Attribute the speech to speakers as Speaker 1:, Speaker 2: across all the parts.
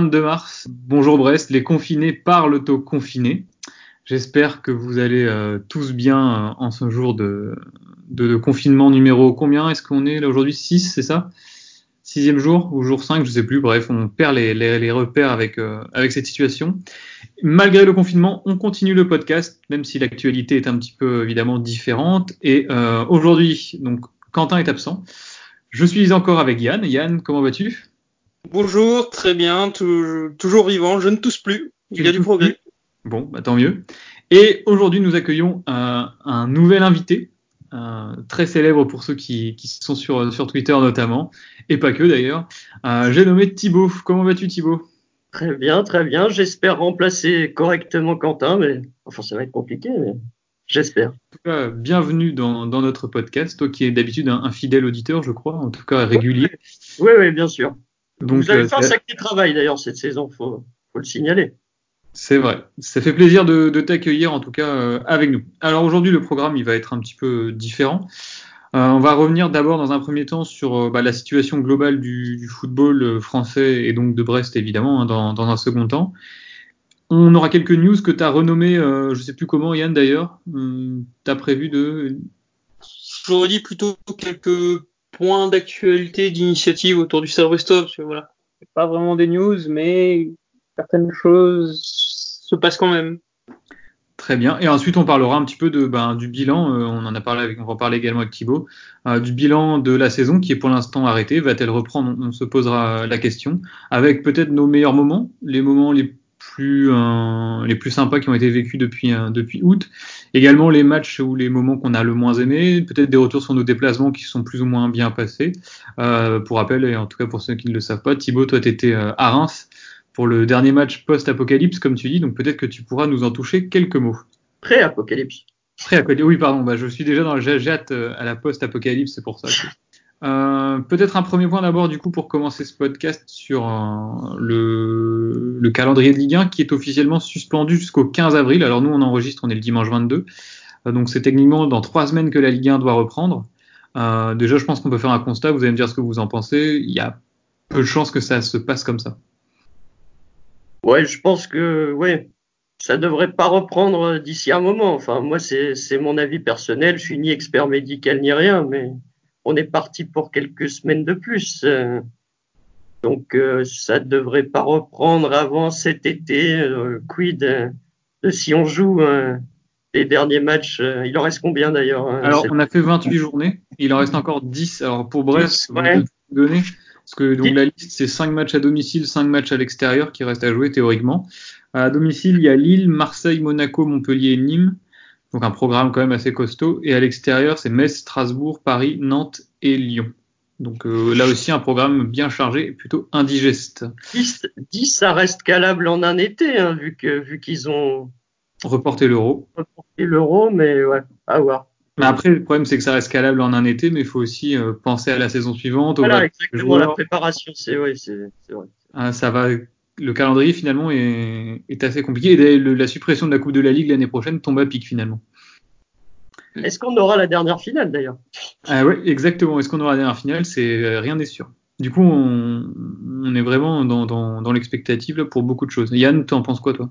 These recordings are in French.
Speaker 1: dimanche 22 mars. Bonjour Brest, les confinés parlent aux confinés. J'espère que vous allez euh, tous bien euh, en ce jour de, confinement numéro combien Est-ce qu'on est là aujourd'hui? 6, c'est ça? Sixième jour ou jour 5, je sais plus. Bref, on perd les, repères avec, euh, avec cette situation. Malgré le confinement, on continue le podcast, même si l'actualité est un petit peu évidemment différente. Et aujourd'hui, donc Quentin est absent. Je suis encore avec Yann. Yann, comment vas-tu?
Speaker 2: Bonjour, très bien, toujours vivant, je ne tousse plus. Il y a du progrès.
Speaker 1: Bon, bah, tant mieux. Et aujourd'hui, nous accueillons un, un nouvel invité, très célèbre pour ceux qui, qui, sont sur, sur Twitter notamment, et pas que d'ailleurs. Euh, J'ai nommé Thibaut. Comment vas-tu Thibaut?
Speaker 3: Très bien, très bien. J'espère remplacer correctement Quentin, mais enfin, ça va être compliqué, mais j'espère. En
Speaker 1: tout cas, bienvenue dans, dans, notre podcast. Toi qui es d'habitude un, un, fidèle auditeur, je crois, en tout cas régulier.
Speaker 3: Oui, oui, bien sûr. Donc, Vous avez euh, fait un sacré travail d'ailleurs cette saison, faut, faut le signaler.
Speaker 1: C'est vrai. Ça fait plaisir de, de t'accueillir en tout cas euh, avec nous. Alors aujourd'hui le programme il va être un petit peu différent. Euh, on va revenir d'abord dans un premier temps sur euh, bah, la situation globale du, du, football euh, français et donc de Brest évidemment hein, dans, dans, un second temps. On aura quelques news que tu as renommées, euh, je sais plus comment Yann d'ailleurs. tu as prévu de...
Speaker 2: J'aurais dit plutôt quelques points d'actualité, d'initiative autour du serve stop. Voilà. Pas vraiment des news, mais certaines choses se passe quand même.
Speaker 1: Très bien. Et ensuite, on parlera un petit peu de, ben, du bilan. Euh, on en a parlé avec, on va parler également avec Thibaut, euh, du bilan de la saison qui est pour l'instant arrêtée. Va-t-elle reprendre? On, se posera la question. Avec peut-être nos meilleurs moments, les moments les plus, euh, sympas qui ont été vécus depuis août. Également les matchs ou les moments qu'on a le moins aimés. Peut-être des retours sur nos déplacements qui sont plus ou moins bien passés. Euh, pour rappel, et en tout cas pour ceux qui ne le savent pas, Thibaut, toi, tu étais à Reims pour le dernier match post-apocalypse, comme tu dis. Donc peut-être que tu pourras nous en toucher quelques mots.
Speaker 3: Pré-apocalypse.
Speaker 1: Pré-apocalypse. Oui, pardon. Bah, je suis déjà dans le jet euh, à la post-apocalypse, c'est pour ça. Euh, peut-être un premier point d'abord du coup pour commencer ce podcast sur euh, le, le, calendrier de Ligue 1 qui est officiellement suspendu jusqu'au 15 avril. Alors nous on enregistre, on est le dimanche 22, euh, donc c'est techniquement dans trois semaines que la Ligue 1 doit reprendre. Déjà je pense qu'on peut faire un constat, vous allez me dire ce que vous en pensez. Il y a peu de chances que ça se passe comme ça.
Speaker 3: Ouais, je pense que ouais, ça devrait pas reprendre d'ici un moment. Enfin, moi, c'est mon avis personnel. Je suis ni expert médical ni rien, mais on est parti pour quelques semaines de plus. Donc, euh, ça devrait pas reprendre avant cet été. Euh, quid de si on joue euh, les derniers matchs euh, Il en reste combien d'ailleurs hein,
Speaker 1: Alors, on a fait 28 journées. Il en reste encore 10. Alors, pour Brest, ouais. donner parce que donc la liste, c'est 5 matchs à domicile, 5 matchs à l'extérieur qui restent à jouer théoriquement. À domicile, il y a Lille, Marseille, Monaco, Montpellier et Nîmes. Donc un programme quand même assez costaud. Et à l'extérieur, c'est Metz, Strasbourg, Paris, Nantes et Lyon. Donc euh, là aussi, un programme bien chargé et plutôt indigeste.
Speaker 3: 10, 10 ça reste calable en un été, hein, vu qu'ils vu qu'ils ont
Speaker 1: reporté l'euro.
Speaker 3: Reporté l'euro, mais ouais, à voir.
Speaker 1: Mais après, le problème, c'est que ça reste calable en un été, mais il faut aussi euh, penser à la saison suivante.
Speaker 3: Voilà, exactement, la préparation, c'est vrai.
Speaker 1: Ah, ça va, le calendrier finalement est, est assez compliqué. Et le, la suppression de la Coupe de la Ligue l'année prochaine tombe à pic finalement.
Speaker 3: Est-ce qu'on aura la dernière finale d'ailleurs?
Speaker 1: Ah ouais, exactement. Est-ce qu'on aura la dernière finale? C'est euh, rien n'est sûr. Du coup, on, on est vraiment dans, dans, dans l'expectative pour beaucoup de choses. Yann, tu en penses quoi toi?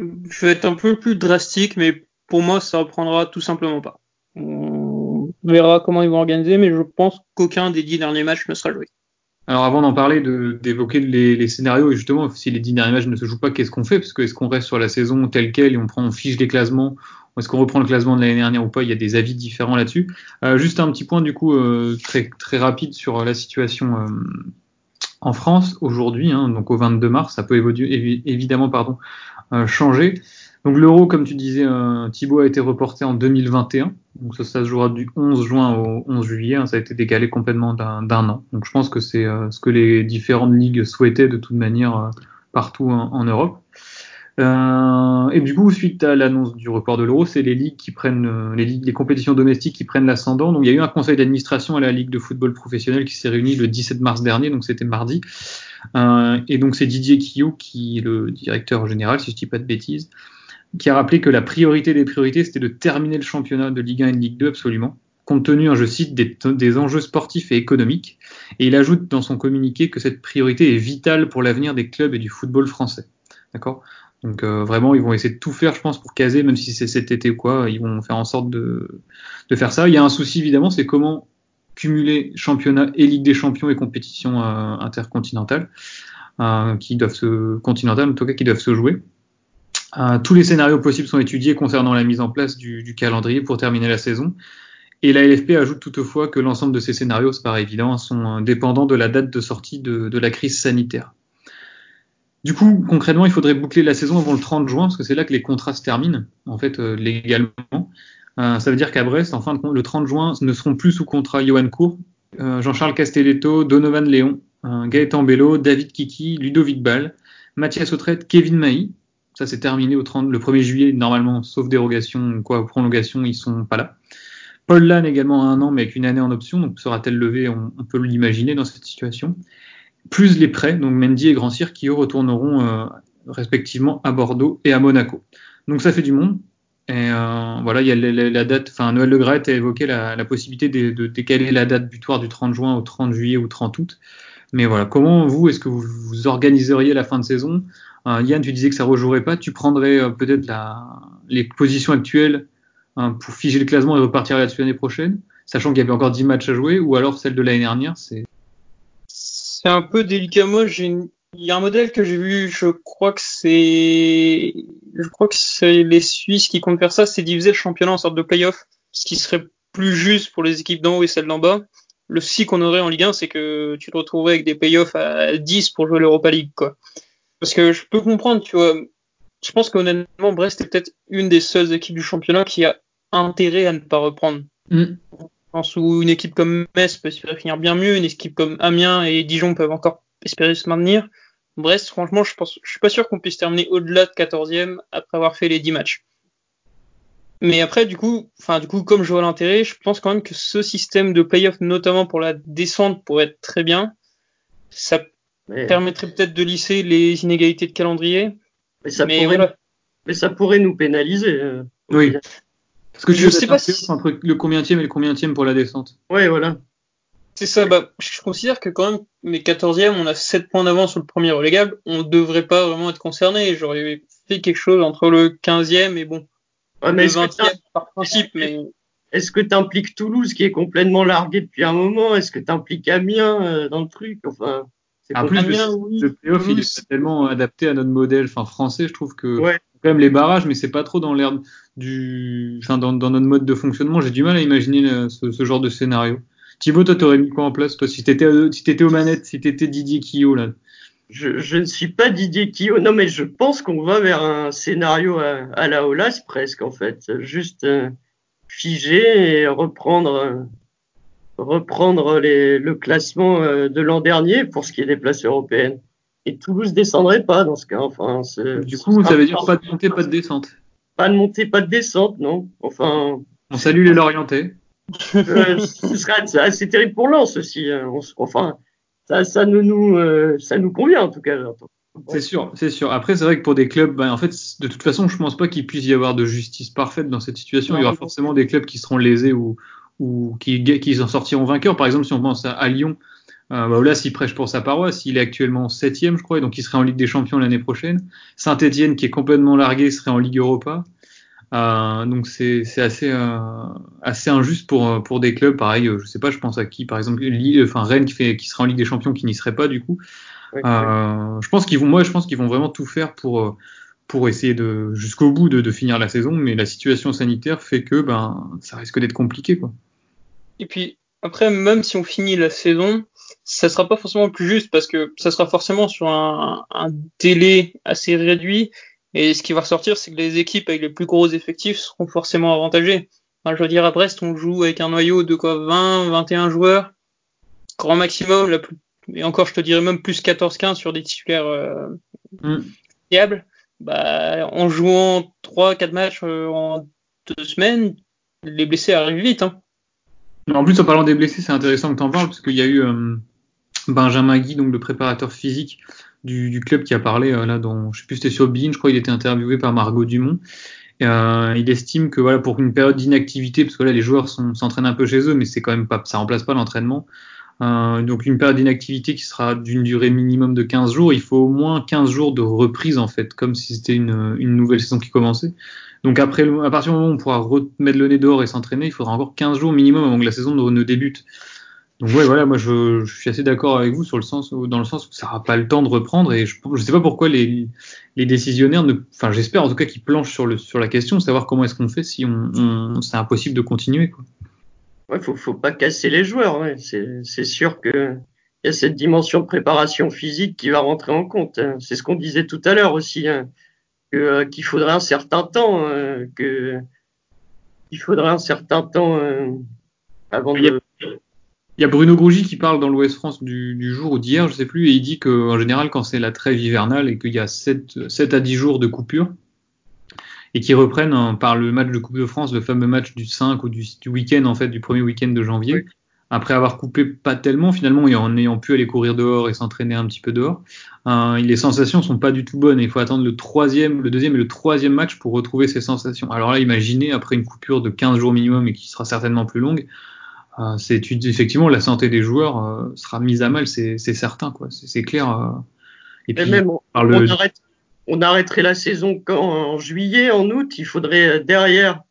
Speaker 2: Je vais être un peu plus drastique, mais pour moi, ça reprendra tout simplement pas. On verra comment ils vont organiser, mais je pense qu'aucun des dix derniers matchs ne sera joué.
Speaker 1: Alors avant d'en parler, d'évoquer les, les, scénarios, et justement, si les dix derniers matchs ne se jouent pas, qu'est-ce qu'on fait? Parce que est-ce qu'on reste sur la saison telle quelle et on prend, on fiche les classements? Est-ce qu'on reprend le classement de l'année dernière ou pas? Il y a des avis différents là-dessus. Euh, juste un petit point du coup euh, très très rapide sur la situation euh, en France aujourd'hui, hein, donc au 22 mars, ça peut évoluer, évidemment pardon euh, changer. Donc l'euro, comme tu disais, euh, Thibaut a été reporté en 2021. Donc ça, ça se jouera du 11 juin au 11 juillet. Hein, ça a été décalé complètement d'un an. Donc je pense que c'est euh, ce que les différentes ligues souhaitaient de toute manière euh, partout en, Europe. Euh, et du coup, suite à l'annonce du report de l'euro, c'est les ligues qui prennent euh, les, ligues, les compétitions domestiques qui prennent l'ascendant. Donc il y a eu un conseil d'administration à la Ligue de football professionnel qui s'est réuni le 17 mars dernier, donc c'était mardi. Euh, et donc c'est Didier Quillou qui est le directeur général, si je dis pas de bêtises, qui a rappelé que la priorité des priorités, c'était de terminer le championnat de Ligue 1 et de Ligue 2 absolument. compte tenu, hein, je cite, des, enjeux sportifs et économiques. Et il ajoute dans son communiqué que cette priorité est vitale pour l'avenir des clubs et du football français. D'accord? Donc euh, vraiment, ils vont essayer de tout faire, je pense, pour caser, même si c'est cet été ou quoi, ils vont faire en sorte de, de faire ça. Il y a un souci évidemment, c'est comment cumuler championnat et Ligue des Champions et compétition euh, intercontinentale, euh, qui doivent se continentale en tout cas qui doivent se jouer. Euh, tous les scénarios possibles sont étudiés concernant la mise en place du, calendrier pour terminer la saison. Et la LFP ajoute toutefois que l'ensemble de ces scénarios, c'est paraît évident, sont dépendants de la date de sortie de, de, la crise sanitaire. Du coup, concrètement, il faudrait boucler la saison avant le 30 juin, parce que c'est là que les contrats se terminent, en fait, euh, légalement. Euh, ça veut dire qu'à Brest, enfin, le 30 juin, ne seront plus sous contrat Johan Cour, euh, Jean-Charles Castelletto, Donovan Léon, euh, Gaëtan Bello, David Kiki, Ludovic Ball, Mathias Autrette, Kevin Mailly. Ça, c'est terminé au 30, le 1er juillet, normalement, sauf dérogation, quoi, prolongation, ils sont pas là. Paul Lann également à un an, mais avec une année en option, donc sera-t-elle levée on, peut l'imaginer dans cette situation. Plus les prêts, donc Mendy et Grand Cyr, qui eux retourneront euh, respectivement à Bordeaux et à Monaco. Donc ça fait du monde. Et euh, voilà, il y a la, date, enfin Noël Le Gret a évoqué la, possibilité de, décaler la date butoir du 30 juin au 30 juillet ou 30 août. Mais voilà, comment vous, est-ce que vous, vous organiseriez la fin de saison? Yann, tu disais que ça rejouerait pas, tu prendrais euh, peut-être les positions actuelles hein, pour figer le classement et repartir là-dessus l'année prochaine, sachant qu'il y avait encore 10 matchs à jouer, ou alors celle de l'année dernière, c'est...
Speaker 2: Un peu délicat. Moi, il y a un modèle que j'ai vu, je crois que c'est, je crois que c'est les Suisses qui comptent faire ça, c'est diviser le championnat en sorte de play-off, ce qui serait plus juste pour les équipes d'en haut et celles d'en bas. Le si qu'on aurait en Ligue 1, c'est que tu te retrouverais avec des play-offs à 10 pour jouer l'Europa League, quoi. Parce que je peux comprendre, tu vois, je pense qu'honnêtement, Brest est peut-être une des seules équipes du championnat qui a intérêt à ne pas reprendre.
Speaker 1: Mm.
Speaker 2: Je pense où une équipe comme Metz peut espérer finir bien mieux, une équipe comme Amiens et Dijon peuvent encore espérer se maintenir. Brest, franchement, je pense, je suis pas sûr qu'on puisse terminer au-delà de 14e après avoir fait les 10 matchs. Mais après, du coup, enfin, du coup, comme je vois l'intérêt, je pense quand même que ce système de playoff, notamment pour la descente, pourrait être très bien. Ça mais... permettrait peut-être de lisser les inégalités de calendrier.
Speaker 3: Mais ça, mais pourrait, voilà. mais ça pourrait nous pénaliser. Euh,
Speaker 1: oui. Parce que je sais pas si... entre le combienième et le combienième pour la descente.
Speaker 3: Ouais, voilà.
Speaker 2: C'est ça, bah, je considère que quand même, les 14e, on a 7 points d'avance sur le premier relégable, on devrait pas vraiment être concerné. J'aurais fait quelque chose entre le 15e et bon,
Speaker 3: ouais, mais
Speaker 2: le 20e par principe, mais.
Speaker 3: Est-ce que tu impliques Toulouse qui est complètement largué depuis un moment? Est-ce que tu impliques Amiens euh, dans le truc? Enfin,
Speaker 1: en plus, le, oui. le playoff, il est tellement adapté à notre modèle enfin, français, je trouve que
Speaker 3: ouais.
Speaker 1: quand même les barrages, mais c'est pas trop dans l'air du, enfin, dans, dans, notre mode de fonctionnement. J'ai du mal à imaginer euh, ce, ce genre de scénario. Thibaut, toi, t'aurais mis quoi en place, toi, si t'étais, si t'étais aux manettes, si t'étais Didier Quillot, là?
Speaker 3: Je, je, ne suis pas Didier Quillot. Non, mais je pense qu'on va vers un scénario à, à, la Olas, presque, en fait. Juste euh, figer et reprendre, euh, reprendre les, le classement euh, de l'an dernier pour ce qui est des places européennes. Et Toulouse descendrait pas dans ce cas. Enfin,
Speaker 1: du coup, ça veut dire pas de montée, pas de descente.
Speaker 3: Pas de montée, pas de descente, non. Enfin.
Speaker 1: On salue les Lorientais.
Speaker 3: euh, ce serait assez terrible pour Lens aussi. Hein. On, enfin, ça, ça nous, nous, euh, ça nous convient en tout cas.
Speaker 1: C'est sûr, c'est sûr. Après, c'est vrai que pour des clubs, ben, en fait, de toute façon, je pense pas qu'il puisse y avoir de justice parfaite dans cette situation. Il y aura forcément des clubs qui seront lésés ou, ou qui, qui en sortiront vainqueurs. Par exemple, si on pense à, à Lyon, euh, bah là, s'il prêche pour sa paroisse, il est actuellement septième, je crois, et donc il serait en Ligue des Champions l'année prochaine. Saint-Etienne, qui est complètement largué, serait en Ligue Europa. Euh, donc c'est assez euh, assez injuste pour pour des clubs pareil je sais pas je pense à qui par exemple Lille, enfin Rennes qui fait qui sera en Ligue des Champions qui n'y serait pas du coup
Speaker 3: oui,
Speaker 1: euh, je pense qu'ils vont moi je pense qu'ils vont vraiment tout faire pour pour essayer de jusqu'au bout de, de finir la saison mais la situation sanitaire fait que ben ça risque d'être compliqué quoi
Speaker 2: et puis après même si on finit la saison ça sera pas forcément plus juste parce que ça sera forcément sur un, un délai assez réduit et ce qui va ressortir, c'est que les équipes avec les plus gros effectifs seront forcément avantagées. Enfin, je veux dire, à Brest, on joue avec un noyau de quoi 20, 21 joueurs, grand maximum, la plus, et encore, je te dirais même plus 14-15 sur des titulaires euh, mm. fiables. Bah, en jouant 3-4 matchs euh, en deux semaines, les blessés arrivent vite. Hein.
Speaker 1: En plus, en parlant des blessés, c'est intéressant que tu en parles, parce qu'il y a eu euh, Benjamin Guy, donc le préparateur physique, du, club qui a parlé euh, là dans je sais plus c'était sur Bein je crois il était interviewé par Margot Dumont Euh, il estime que voilà pour une période d'inactivité, parce que là les joueurs s'entraînent un peu chez eux, mais c'est quand même pas, ça remplace pas l'entraînement. Donc une période d'inactivité qui sera d'une durée minimum de 15 jours, il faut au moins 15 jours de reprise en fait, comme si c'était une, nouvelle saison qui commençait. Donc après, à partir du moment où on pourra remettre le nez dehors et s'entraîner, il faudra encore 15 jours minimum avant que la saison ne, débute. Donc ouais, voilà, moi je, suis assez d'accord avec vous dans le sens où ça n'aura pas le temps de reprendre et je ne sais pas pourquoi les, décisionnaires, ne, enfin j'espère en tout cas qu'ils planchent sur, la question, savoir comment est-ce qu'on fait si c'est impossible de continuer. Quoi.
Speaker 3: Ouais, faut, faut pas casser les joueurs. Ouais. C'est sûr que il y a cette dimension de préparation physique qui va rentrer en compte. Hein. C'est ce qu'on disait tout à l'heure aussi, hein, euh, qu'il faudrait un certain temps, euh, que il faudrait un certain temps euh, avant
Speaker 1: de. Il y a Bruno Grougy qui parle dans l'Ouest France du, du, jour ou d'hier, je sais plus, et il dit qu'en général, quand c'est la trêve hivernale et qu'il y a 7, 7 à 10 jours de coupure, et qui reprennent hein, par le match de Coupe de France, le fameux match du 5 ou du, du week-end en fait, du premier week-end de janvier. Après avoir coupé pas tellement, finalement, et en ayant pu aller courir dehors et s'entraîner un petit peu dehors, euh, les sensations sont pas du tout bonnes. Il faut attendre le troisième, le deuxième et le troisième match pour retrouver ces sensations. Alors là, imaginez après une coupure de 15 jours minimum et qui sera certainement plus longue, euh, c'est effectivement la santé des joueurs euh, sera mise à mal, c'est certain quoi. C'est clair. Euh.
Speaker 3: Et, puis, même, on, le... arrête, on arrêterait la saison quand en juillet, en août, il faudrait euh, derrière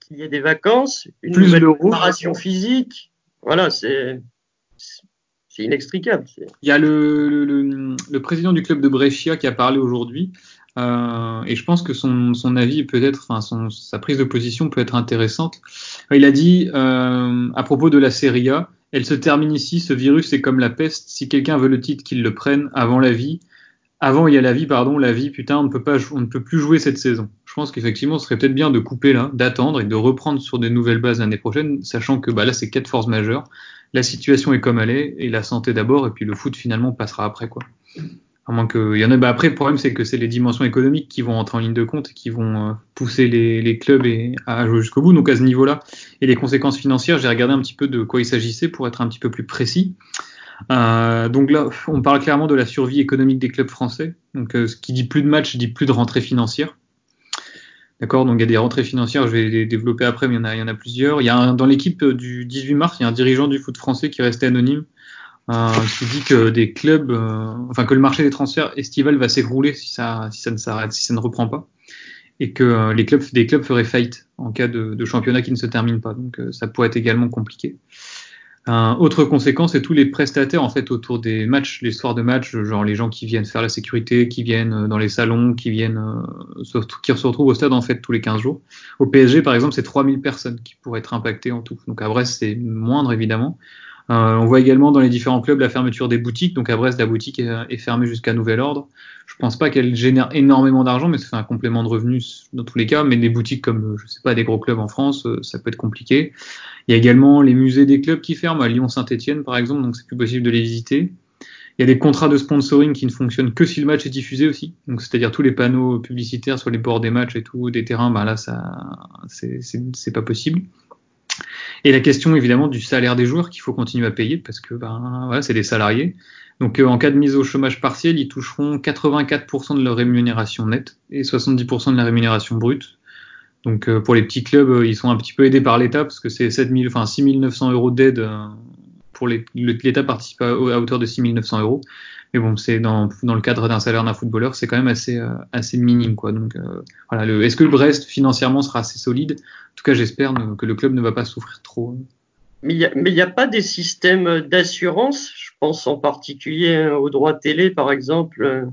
Speaker 3: qu'il y ait des vacances, une Plus nouvelle préparation physique. Voilà, c'est c'est inextricable.
Speaker 1: Il y a le, le, le, président du club de Brescia qui a parlé aujourd'hui, euh, et je pense que son, son avis peut-être, enfin son, sa prise de position peut être intéressante. Il a dit euh, à propos de la Serie A, elle se termine ici. Ce virus est comme la peste. Si quelqu'un veut le titre, qu'il le prenne avant la vie. Avant, il y a la vie, pardon, la vie, putain, on ne peut pas, on ne peut plus jouer cette saison. Je pense qu'effectivement, ce serait peut-être bien de couper là, d'attendre et de reprendre sur des nouvelles bases l'année prochaine, sachant que bah, là, c'est quatre forces majeures. La situation est comme elle est, et la santé d'abord, et puis le foot finalement passera après, quoi. À moins que, il y en a, bah après, le problème, c'est que c'est les dimensions économiques qui vont entrer en ligne de compte et qui vont euh, pousser les, les, clubs et, à jouer jusqu'au bout. Donc, à ce niveau-là, et les conséquences financières, j'ai regardé un petit peu de quoi il s'agissait pour être un petit peu plus précis. Euh, donc là, on parle clairement de la survie économique des clubs français. Donc, euh, ce qui dit plus de matchs dit plus de rentrées financières. D'accord Donc, il y a des rentrées financières, je vais les développer après, mais il y en a, plusieurs. Il y a dans l'équipe du 18 mars, il y a un dirigeant du foot français qui est anonyme, euh, qui dit que des clubs, euh, enfin que le marché des transferts estival va s'écrouler si ça, ne s'arrête, si ça ne reprend pas, et que euh, les clubs, des clubs feraient faillite en cas de, de championnat qui ne se termine pas. Donc, ça pourrait être également compliqué. Euh, autre conséquence, c'est tous les prestataires en fait autour des matchs, les soirs de match, genre les gens qui viennent faire la sécurité, qui viennent euh, dans les salons, qui viennent, euh, qui se retrouvent au stade en fait tous les 15 jours. Au PSG par exemple, c'est 3000 personnes qui pourraient être impactées en tout. Donc à Brest c'est moindre évidemment. Euh, on voit également dans les différents clubs la fermeture des boutiques. Donc à Brest, la boutique est, fermée jusqu'à nouvel ordre. Je pense pas qu'elle génère énormément d'argent, mais ça fait un complément de revenus dans tous les cas. Mais des boutiques comme, je sais pas, des gros clubs en France, euh, ça peut être compliqué. Il y a également les musées des clubs qui ferment, à Lyon-Saint-Etienne par exemple, donc c'est plus possible de les visiter. Il y a des contrats de sponsoring qui ne fonctionnent que si le match est diffusé aussi. Donc, c'est-à-dire tous les panneaux publicitaires sur les bords des matchs et tout, des terrains, ben là, ça, c'est pas possible. Et la question évidemment du salaire des joueurs qu'il faut continuer à payer parce que ben, voilà, c'est des salariés. Donc euh, en cas de mise au chômage partiel, ils toucheront 84% de leur rémunération nette et 70% de la rémunération brute. Donc euh, pour les petits clubs, euh, ils sont un petit peu aidés par l'État parce que c'est 7000, enfin 6900 euros d'aide pour l'État participe à, à, hauteur de 6900 euros. Mais bon, c'est dans, dans le cadre d'un salaire d'un footballeur, c'est quand même assez, euh, assez minime, quoi. Donc, euh, voilà, est-ce que le Brest financièrement sera assez solide? En tout cas, j'espère que le club ne va pas souffrir trop.
Speaker 3: Mais il n'y a, pas des systèmes d'assurance? Je pense en particulier hein, aux droits télé, par exemple.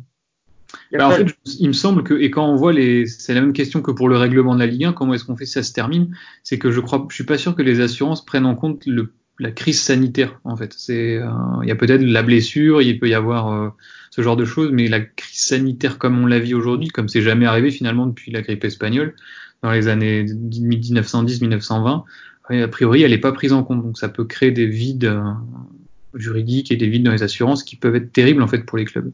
Speaker 1: Bah, en fait, il me semble que, et quand on voit les, c'est la même question que pour le règlement de la Ligue 1, comment est-ce qu'on fait si ça se termine? C'est que je crois, je suis pas sûr que les assurances prennent en compte le la crise sanitaire en fait. C'est euh, il y a peut-être la blessure, il peut y avoir euh, ce genre de choses, mais la crise sanitaire comme on la vit aujourd'hui, comme c'est jamais arrivé finalement depuis la grippe espagnole dans les années 1910-1920, a priori elle n'est pas prise en compte. Donc ça peut créer des vides euh, juridiques et des vides dans les assurances qui peuvent être terribles en fait pour les clubs.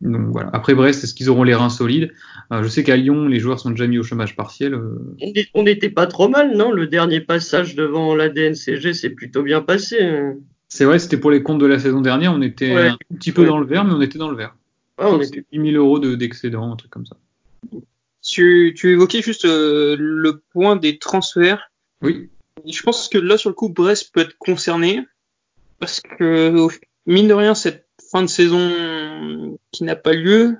Speaker 1: Donc voilà. Après Brest, est-ce qu'ils auront les reins solides? Euh, Je sais qu'à Lyon, les joueurs sont déjà mis au chômage partiel. Euh.
Speaker 3: On n'était pas trop mal, non? Le dernier passage devant la DNCG s'est plutôt bien passé. Hein.
Speaker 1: C'est vrai, c'était pour les comptes de la saison dernière. On était un petit peu dans le vert, mais on était dans le vert.
Speaker 3: on était
Speaker 1: 10 000 euros d'excédent, un truc comme ça.
Speaker 2: Tu, tu évoquais juste euh, le point des transferts.
Speaker 1: Oui.
Speaker 2: Je pense que là, sur le coup, Brest peut être concerné parce que, mine de rien, cette fin de saison qui n'a pas lieu,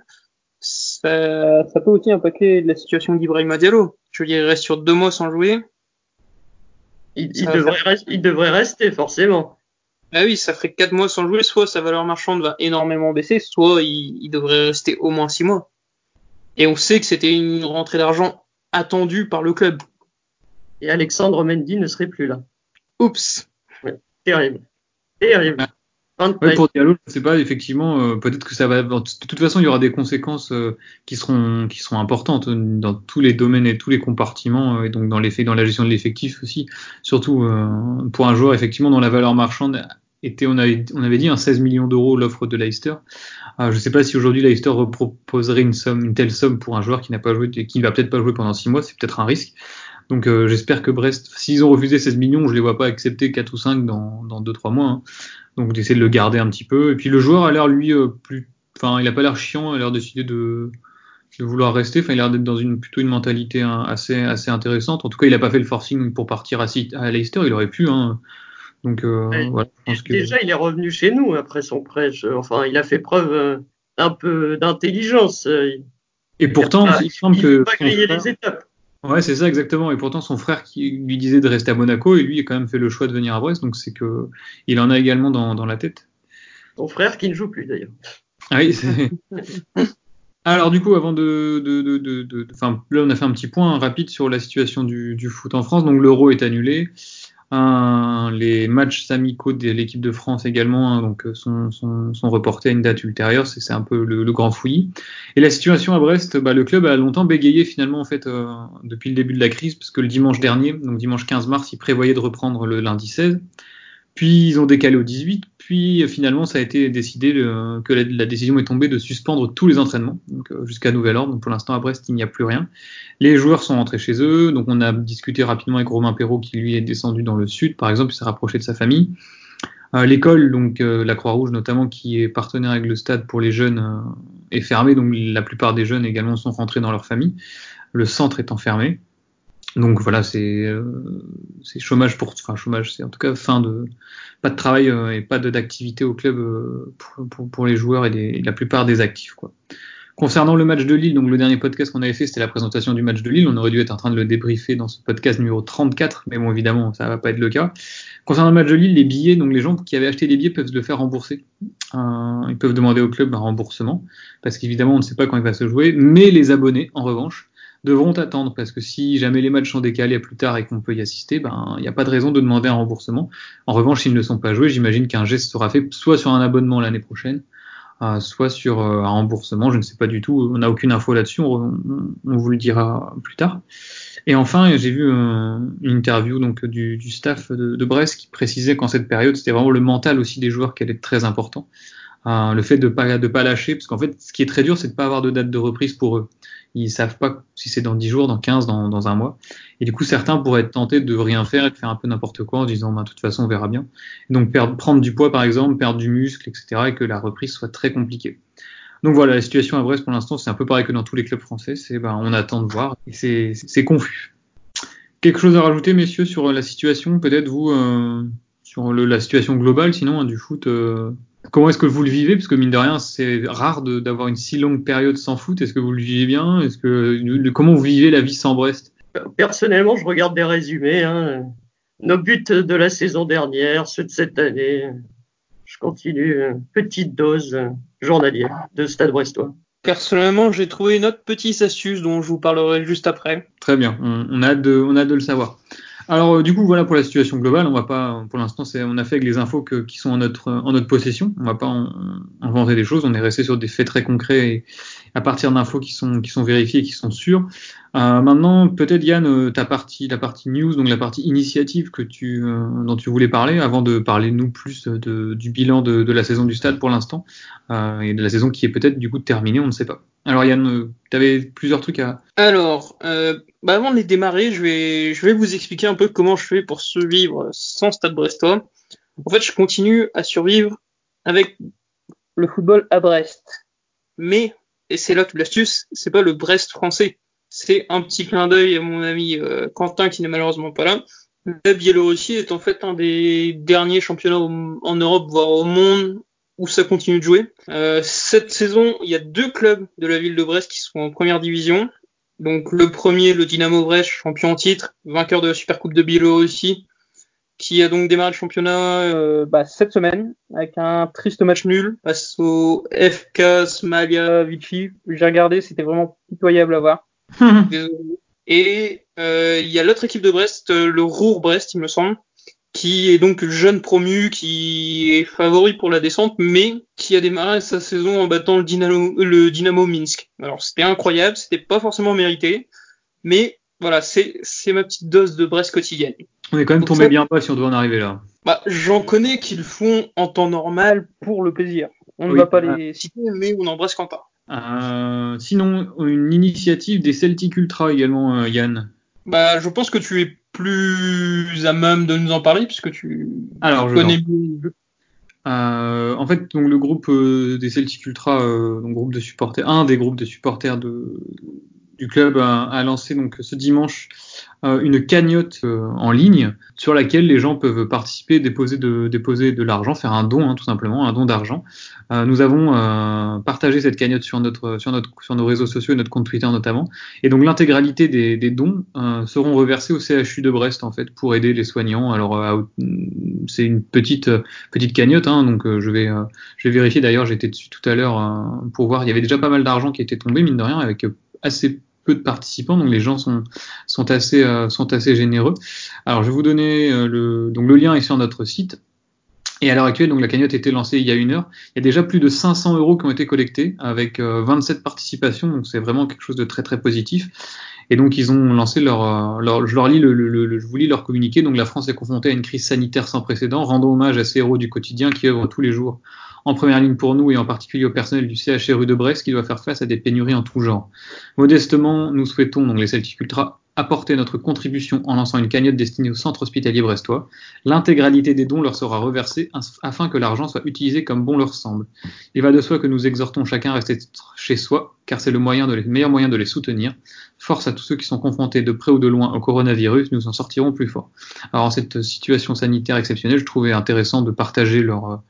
Speaker 2: ça, ça peut aussi impacter la situation d'Ibrahim Diallo. Je veux dire, il reste sur deux mois sans jouer.
Speaker 3: Il, il devrait, rester, il devrait rester, forcément.
Speaker 2: Ah oui, ça ferait quatre mois sans jouer, soit sa valeur marchande va énormément baisser, soit il, il devrait rester au moins six mois. Et on sait que c'était une rentrée d'argent attendue par le club.
Speaker 3: Et Alexandre Mendy ne serait plus là.
Speaker 2: Oups.
Speaker 3: Ouais, terrible. Terrible.
Speaker 1: Ouais, pour Diallo, je sais pas, effectivement, euh, peut-être que ça va. De toute façon, il y aura des conséquences euh, qui seront qui seront importantes dans tous les domaines et tous les compartiments, euh, et donc dans l'effet, dans la gestion de l'effectif aussi. Surtout euh, pour un joueur effectivement dont la valeur marchande était, on avait, on avait dit, un 16 millions d'euros l'offre de Leicester. je ne sais pas si aujourd'hui Leicester proposerait une somme, une telle somme pour un joueur qui n'a pas joué, qui va peut-être pas jouer pendant six mois, c'est peut-être un risque. Donc j'espère que Brest, s'ils ont refusé 16 millions, je les vois pas accepter 4 ou 5 dans dans deux trois mois. Hein donc d'essayer de le garder un petit peu. Et puis le joueur a l'air lui euh, plus, enfin il a pas l'air chiant, il a l'air décidé de, de vouloir rester. Enfin il a l'air d'être dans une plutôt une mentalité hein, assez assez intéressante. En tout cas il a pas fait le forcing pour partir à, à Leicester, il aurait pu. Hein. Donc euh,
Speaker 3: Ouais,
Speaker 1: voilà, je pense que
Speaker 3: Déjà, il est revenu chez nous après son prêt. Enfin, il a fait preuve euh, un peu d'intelligence. Euh, Il
Speaker 1: et pourtant
Speaker 3: pas-
Speaker 1: il semble
Speaker 3: il
Speaker 1: que
Speaker 3: pas
Speaker 1: son frère-
Speaker 3: les étapes.
Speaker 1: Ouais, c'est ça exactement. Et pourtant, son frère qui lui disait de rester à Monaco, et lui a quand même fait le choix de venir à Brest. Donc c'est que il en a également dans, dans la tête.
Speaker 3: Son frère qui ne joue plus d'ailleurs.
Speaker 1: Ah oui. Alors du coup, avant de, de, de, de, de- enfin là on a fait un petit point rapide sur la situation du, du foot en France. Donc l'Euro est annulé. Un- les matchs amicaux de l'équipe de France également hein, donc euh, sont, sont, sont reportés à une date ultérieure. C'est un peu le, le grand fouillis. Et la situation à Brest, bah, le club a longtemps bégayé finalement en fait euh, depuis le début de la crise, parce que le dimanche dernier, donc dimanche 15 mars, ils prévoyaient de reprendre le lundi 16. Puis ils ont décalé au 18. Puis euh, finalement, ça a été décidé que la, décision est tombée de suspendre tous les entraînements, euh, jusqu'à nouvel ordre. Pour l'instant à Brest, il n'y a plus rien. Les joueurs sont rentrés chez eux. Donc on a discuté rapidement avec Romain Perrault, qui lui est descendu dans le sud, par exemple, il s'est rapproché de sa famille. Euh, L'école, donc la Croix-Rouge notamment, qui est partenaire avec le stade pour les jeunes, est fermée. Donc la plupart des jeunes également sont rentrés dans leur famille. Le centre est enfermé. Donc voilà, c'est euh, c'est chômage pour, enfin chômage, c'est en tout cas fin de pas de travail euh, et pas d'activité au club euh, pour, les joueurs et, la plupart des actifs. Concernant le match de Lille, donc le dernier podcast qu'on avait fait, c'était la présentation du match de Lille. On aurait dû être en train de le débriefer dans ce podcast numéro 34, mais bon, évidemment, ça va pas être le cas. Concernant le match de Lille, les billets, donc les gens qui avaient acheté des billets peuvent se le faire rembourser. Ils peuvent demander au club un remboursement, parce qu'évidemment, on ne sait pas quand il va se jouer. Mais les abonnés, en revanche, devront attendre, parce que si jamais les matchs sont décalés à plus tard et qu'on peut y assister, ben, il n'y a pas de raison de demander un remboursement. En revanche, s'ils ne sont pas joués, j'imagine qu'un geste sera fait soit sur un abonnement l'année prochaine, euh, soit sur euh, un remboursement, je ne sais pas du tout, on n'a aucune info là-dessus, on, vous le dira plus tard. Et enfin, j'ai vu euh, une interview donc du, du staff de, de Brest qui précisait qu'en cette période, c'était vraiment le mental aussi des joueurs qui allait être très important. Le fait de pas de pas lâcher, parce qu'en fait, ce qui est très dur, c'est de pas avoir de date de reprise pour eux. Ils savent pas si c'est dans 10 jours, dans 15, dans, dans un mois. Et du coup, certains pourraient être tentés de rien faire et de faire un peu n'importe quoi en disant, bah, de toute façon, on verra bien. Donc, perdre, prendre du poids, par exemple, perdre du muscle, etc., et que la reprise soit très compliquée. Donc voilà, la situation à Brest pour l'instant, c'est un peu pareil que dans tous les clubs français. C'est, ben, on attend de voir et c'est, c'est confus. Quelque chose à rajouter, messieurs, sur la situation, peut-être vous, euh, sur le- la situation globale, sinon hein, du foot. euh, comment est-ce que vous le vivez? Parce que mine de rien, c'est rare d'avoir une si longue période sans foot. Est-ce que vous le vivez bien? Est-ce que comment vous vivez la vie sans Brest?
Speaker 3: Personnellement, je regarde des résumés. Hein. Nos buts de la saison dernière, ceux de cette année. Je continue. Petite dose journalière de Stade Brestois.
Speaker 2: Personnellement, j'ai trouvé une autre petite astuce dont je vous parlerai juste après.
Speaker 1: Très bien, on, on a hâte de, on a hâte de le savoir. Alors euh, du coup voilà pour la situation globale. On va pas, pour l'instant, c'est, on a fait avec les infos qui sont en notre, en notre possession. On va pas en- inventer des choses. On est resté sur des faits très concrets et à partir d'infos qui sont, qui sont vérifiées, et qui sont sûres. Euh, maintenant, peut-être Yann, euh, ta partie, la partie news, donc la partie initiative que tu, euh, dont tu voulais parler, avant de parler nous plus de, du bilan de, de la saison du stade pour l'instant et de la saison qui est peut-être du coup terminée, on ne sait pas. Alors Yann, tu avais plusieurs trucs à,
Speaker 2: Alors, euh, bah avant de les démarrer, je vais, je vais vous expliquer un peu comment je fais pour survivre sans Stade Brestois. En fait, je continue à survivre avec le football à Brest. Mais, et c'est là toute l'astuce, c'est pas le Brest français, c'est un petit clin d'œil à mon ami euh, Quentin qui n'est malheureusement pas là. La Biélorussie est en fait un des derniers championnats en Europe, voire au monde, où ça continue de jouer. Euh, cette saison, il y a deux clubs de la ville de Brest qui sont en première division. Donc le premier, le Dynamo Brest, champion en titre, vainqueur de la Supercoupe de Biélorussie, qui a donc démarré le championnat euh, bah, cette semaine avec un triste match nul face au FK Smalia Vichy. J'ai regardé, c'était vraiment pitoyable à voir. Et euh, il y a l'autre équipe de Brest, euh, le Rour Brest, il me semble, qui est donc jeune promu, qui est favori pour la descente, mais qui a démarré sa saison en battant le Dynamo, le Dynamo Minsk. Alors c'était incroyable, c'était pas forcément mérité, mais voilà, c'est ma petite dose de Brest quotidienne.
Speaker 1: On est quand même tombé bien pas si on doit en arriver là.
Speaker 2: Bah, j'en connais qui le font en temps normal pour le plaisir. On ne va pas les citer, mais on embrasse Quentin.
Speaker 1: Euh, sinon, une initiative des Celtic Ultra également, euh, Yann.
Speaker 2: Bah, je pense que tu es plus à même de nous en parler puisque tu
Speaker 1: Alors, connais mieux. Euh, en fait, donc le groupe des Celtic Ultra, donc groupe de supporters, un des groupes de supporters de, du club a, a, lancé donc ce dimanche une cagnotte euh, en ligne sur laquelle les gens peuvent participer, déposer de, déposer de l'argent, faire un don hein, tout simplement, un don d'argent. Euh, nous avons partagé cette cagnotte sur notre, sur notre, sur nos réseaux sociaux notre compte Twitter notamment. Et donc l'intégralité des, des dons seront reversés au CHU de Brest en fait pour aider les soignants. Alors c'est une petite petite cagnotte, hein, donc je vais je vais vérifier. D'ailleurs j'étais dessus tout à l'heure pour voir. Il y avait déjà pas mal d'argent qui était tombé mine de rien avec assez peu de participants, donc les gens sont, sont, assez, euh, sont assez généreux. Alors je vais vous donner euh, le, donc le lien est sur notre site. Et à l'heure actuelle, donc la cagnotte a été lancée il y a une heure. Il y a déjà plus de 500 euros qui ont été collectés avec 27 euh, participations, donc c'est vraiment quelque chose de très très positif. Et donc ils ont lancé leur, leur je leur lis le, le, je vous lis leur communiqué. Donc la France est confrontée à une crise sanitaire sans précédent. Rendons hommage à ces héros du quotidien qui œuvrent tous les jours en première ligne pour nous et en particulier au personnel du CHRU de Brest qui doit faire face à des pénuries en tout genre. Modestement, nous souhaitons, donc les Celtic Ultra, apporter notre contribution en lançant une cagnotte destinée au centre hospitalier brestois. L'intégralité des dons leur sera reversée afin que l'argent soit utilisé comme bon leur semble. Il va de soi que nous exhortons chacun à rester chez soi, car c'est le, les, meilleur moyen de les soutenir. Force à tous ceux qui sont confrontés de près ou de loin au coronavirus, nous en sortirons plus fort. Alors en cette situation sanitaire exceptionnelle, je trouvais intéressant de partager leur,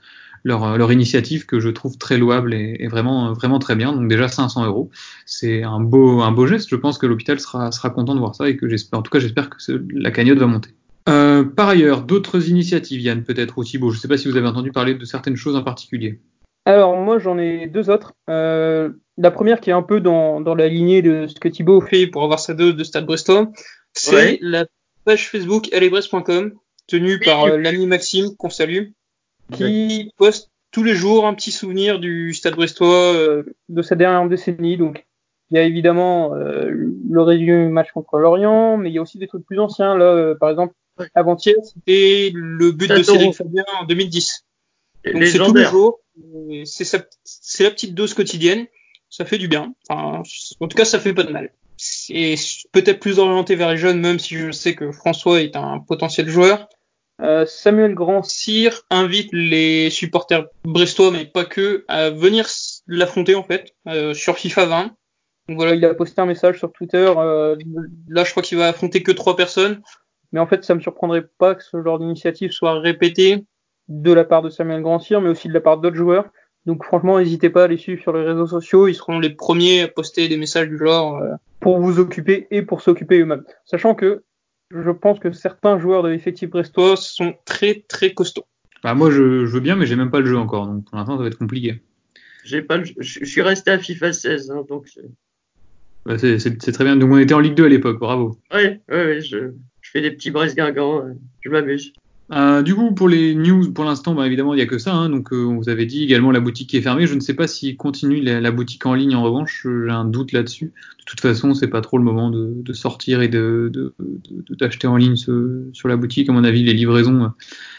Speaker 1: leur, leur initiative que je trouve très louable et, et, vraiment, vraiment très bien. Donc déjà 500 euros, c'est un beau, un beau geste. Je pense que l'hôpital sera, sera content de voir ça et que j'espère, en tout cas, j'espère que la cagnotte va monter. Euh, par ailleurs, d'autres initiatives, Yann, peut-être ou Thibaut. Je ne sais pas si vous avez entendu parler de certaines choses en particulier.
Speaker 2: Alors moi, j'en ai deux autres. Euh, la première qui est un peu dans, dans la lignée de ce que Thibaut fait pour avoir sa dose de Stade Brestois, c'est ouais. la page Facebook allebrest.com tenue par euh, l'ami Maxime qu'on salue qui poste tous les jours un petit souvenir du Stade Brestois euh, de sa dernière décennie. Donc, il y a évidemment euh, le résumé match contre Lorient, mais il y a aussi des trucs plus anciens. Là, euh, par exemple, avant-hier, c'était le but de Cédric Fabien en 2010. Donc, c'est tous les jours. C'est la petite dose quotidienne. Ça fait du bien. Enfin, en tout cas, ça fait pas de mal. C'est peut-être plus orienté vers les jeunes, même si je sais que François est un potentiel joueur. Euh, Samuel Grand-Cyr invite les supporters brestois, mais pas que, à venir l'affronter en fait euh, sur FIFA 20. Donc voilà, il a posté un message sur Twitter. Euh, là, je crois qu'il va affronter que trois personnes, mais en fait, ça me surprendrait pas que ce genre d'initiative soit répété de la part de Samuel Grand-Cyr, mais aussi de la part d'autres joueurs. Donc franchement, n'hésitez pas à les suivre sur les réseaux sociaux. Ils seront les premiers à poster des messages du genre pour vous occuper et pour s'occuper eux-mêmes. Sachant que je pense que certains joueurs de l'effectif brestois sont très très costauds.
Speaker 1: Bah moi je, je veux bien mais j'ai même pas le jeu encore donc pour l'instant ça va être compliqué.
Speaker 3: J'ai pas le, je, suis resté à FIFA 16 hein, donc
Speaker 1: bah, c'est très bien donc on était en Ligue 2 à l'époque bravo.
Speaker 3: Oui oui oui je, je fais des petits Brest guingants je m'amuse.
Speaker 1: Euh, du coup, pour les news, pour l'instant, bah, évidemment, il n'y a que ça. Hein, donc, euh, on vous avait dit également la boutique qui est fermée. Je ne sais pas s'il continue la, boutique en ligne. En revanche, j'ai un doute là-dessus. De toute façon, c'est pas trop le moment de, sortir et de d'acheter en ligne sur la boutique. À mon avis, les livraisons, euh,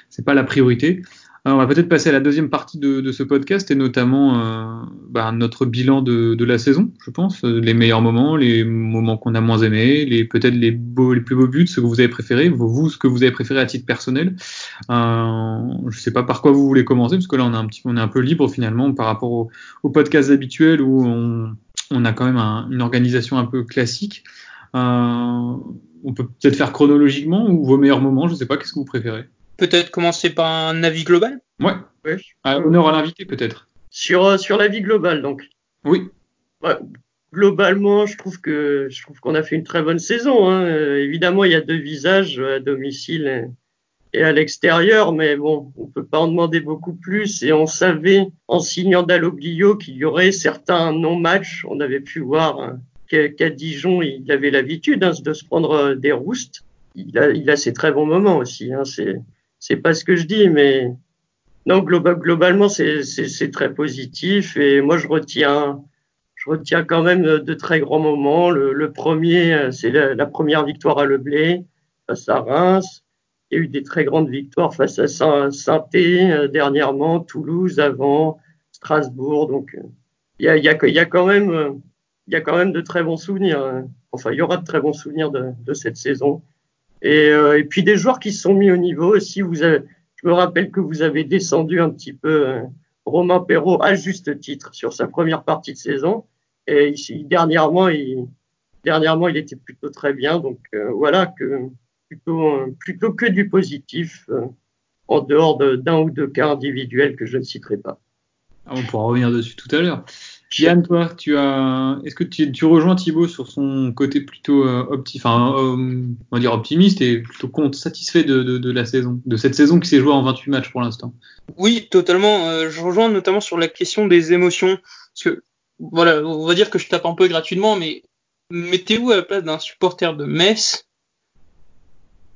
Speaker 1: c'est pas la priorité. Alors, on va peut-être passer à la deuxième partie de, ce podcast et notamment euh, bah, notre bilan de, la saison, je pense, les meilleurs moments, les moments qu'on a moins aimés, les peut-être les beaux, les plus beaux buts, ce que vous avez préféré, vous ce que vous avez préféré à titre personnel. Euh, je sais pas par quoi vous voulez commencer parce que là on est un petit, on est un peu libre finalement par rapport au, au podcast habituel où on on a quand même une organisation un peu classique. on peut peut-être faire chronologiquement ou vos meilleurs moments, je ne sais pas, qu'est-ce que vous préférez?
Speaker 2: Peut-être commencer par un avis global
Speaker 1: Ouais, ouais. honneur à l'invité peut-être.
Speaker 3: Sur, sur l'avis global donc
Speaker 1: Oui.
Speaker 3: globalement, je trouve que je trouve qu'on a fait une très bonne saison. Hein. évidemment, il y a deux visages à domicile et à l'extérieur, mais bon, on peut pas en demander beaucoup plus. Et on savait, en signant Dalloglio, qu'il y aurait certains non-matchs. On avait pu voir hein, qu'à Dijon, il avait l'habitude hein, de se prendre euh, des roustes. Il a, il a ses très bons moments aussi. Hein. C'est, c'est pas ce que je dis, mais non, globalement, c'est, très positif. Et moi, je retiens, je retiens quand même de très grands moments. Le, premier, c'est la, première victoire à Le Blé face à Reims. Il y a eu des très grandes victoires face à Saint-Thé euh, dernièrement, Toulouse avant, Strasbourg. Donc, euh, il y a, y a, y a quand même, euh, il y a quand même de très bons souvenirs. Hein. Enfin, il y aura de très bons souvenirs de, de cette saison. Et, et, puis des joueurs qui se sont mis au niveau. Si vous avez, je me rappelle que vous avez descendu un petit peu Romain Perrault à juste titre sur sa première partie de saison. Et ici, dernièrement, il, dernièrement, il était plutôt très bien. Donc voilà que plutôt, euh, plutôt que du positif, euh, en dehors d'un ou deux cas individuels que je ne citerai pas.
Speaker 1: Ah, on pourra revenir dessus tout à l'heure. Yann, toi, tu as, est-ce que tu, tu, rejoins Thibaut sur son côté plutôt euh, opti... enfin, euh, on va dire optimiste et plutôt compte, satisfait de, de, de, la saison, de cette saison qui s'est jouée en 28 matchs pour l'instant?
Speaker 2: Oui, totalement. Euh, je rejoins notamment sur la question des émotions, parce que voilà, on va dire que je tape un peu gratuitement, mais mettez-vous à la place d'un supporter de Metz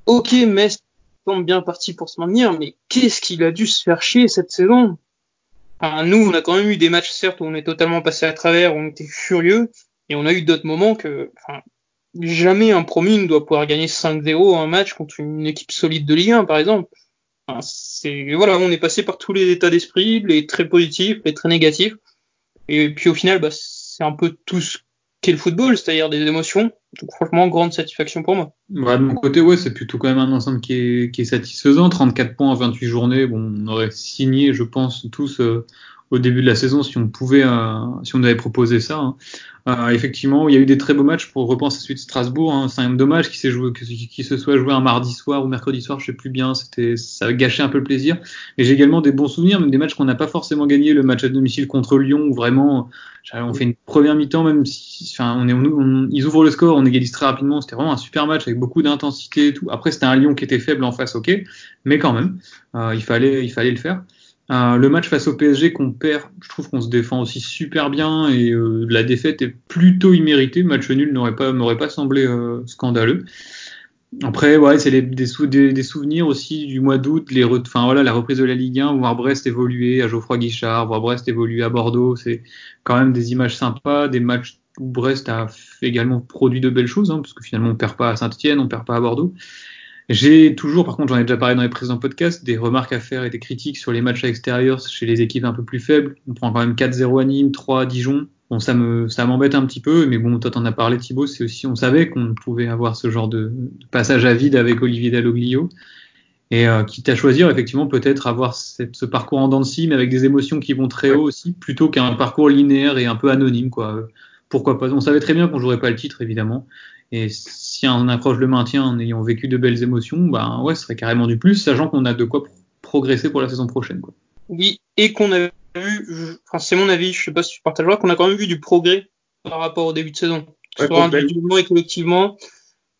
Speaker 2: ok, Metz semble bien parti pour se maintenir, mais qu'est-ce qu'il a dû se faire chier cette saison? Nous, on a quand même eu des matchs, certes, où on est totalement passé à travers, on était furieux, et on a eu d'autres moments que enfin, jamais un promu ne doit pouvoir gagner 5-0 un match contre une équipe solide de Ligue 1, par exemple. Enfin, c'est voilà, on est passé par tous les états d'esprit, les très positifs, les très négatifs, et puis au final, bah, c'est un peu tout ce qu'est le football, c'est-à-dire des émotions. Donc franchement, grande satisfaction pour moi.
Speaker 1: Ouais, de mon côté, ouais, c'est plutôt quand même un ensemble qui est, satisfaisant. 34 points en 28 journées, bon, on aurait signé, je pense, tous euh, au début de la saison si on pouvait, euh, si on avait proposé ça. Hein. Euh, effectivement, il y a eu des très beaux matchs pour repenser à celui de Strasbourg. Hein. C'est un dommage qu'il joué, qui se soit joué un mardi soir ou mercredi soir, je sais plus bien. C'était, ça gâché un peu le plaisir. Mais j'ai également des bons souvenirs, même des matchs qu'on n'a pas forcément gagné. Le match à domicile contre Lyon, où vraiment, on fait une première mi-temps, même si, enfin, on est, on, ils ouvrent le score, on égalise très rapidement. C'était vraiment un super match avec beaucoup d'intensité et tout. Après, c'était un Lyon qui était faible en face, ok, mais quand même, euh, il fallait, il fallait le faire. Euh, le match face au PSG qu'on perd, je trouve qu'on se défend aussi super bien et euh, la défaite est plutôt imméritée. Match nul n'aurait pas m'aurait pas semblé euh, scandaleux. Après, ouais, c'est des, souvenirs aussi du mois d'août, les, enfin voilà, la reprise de la Ligue 1, voir Brest évoluer à Geoffroy Guichard, voir Brest évoluer à Bordeaux, c'est quand même des images sympas, des matchs où Brest a également produit de belles choses, hein, parce que finalement on perd pas à Saint-Etienne, on perd pas à Bordeaux. J'ai toujours, par contre, j'en ai déjà parlé dans les précédents podcasts, des remarques à faire et des critiques sur les matchs à l'extérieur chez les équipes un peu plus faibles. On prend quand même 4-0 à Nîmes, 3 à Dijon. Bon, ça me, ça m'embête un petit peu, mais bon, toi t'en as parlé Thibaut, c'est aussi, on savait qu'on pouvait avoir ce genre de, de, passage à vide avec Olivier Dalloglio. Et euh, quitte à choisir, effectivement, peut-être avoir cette, ce parcours en dents de scie, mais avec des émotions qui vont très haut aussi, plutôt qu'un parcours linéaire et un peu anonyme, quoi. Pourquoi pas? On savait très bien qu'on jouerait pas le titre, évidemment. Et si on approche le maintien en ayant vécu de belles émotions, ben ouais, ce serait carrément du plus, sachant qu'on a de quoi progresser pour la saison prochaine. Quoi.
Speaker 2: Oui, et qu'on a vu, enfin c'est mon avis, je sais pas si tu partages qu'on a quand même vu du progrès par rapport au début de saison, ouais, soit individuellement et collectivement.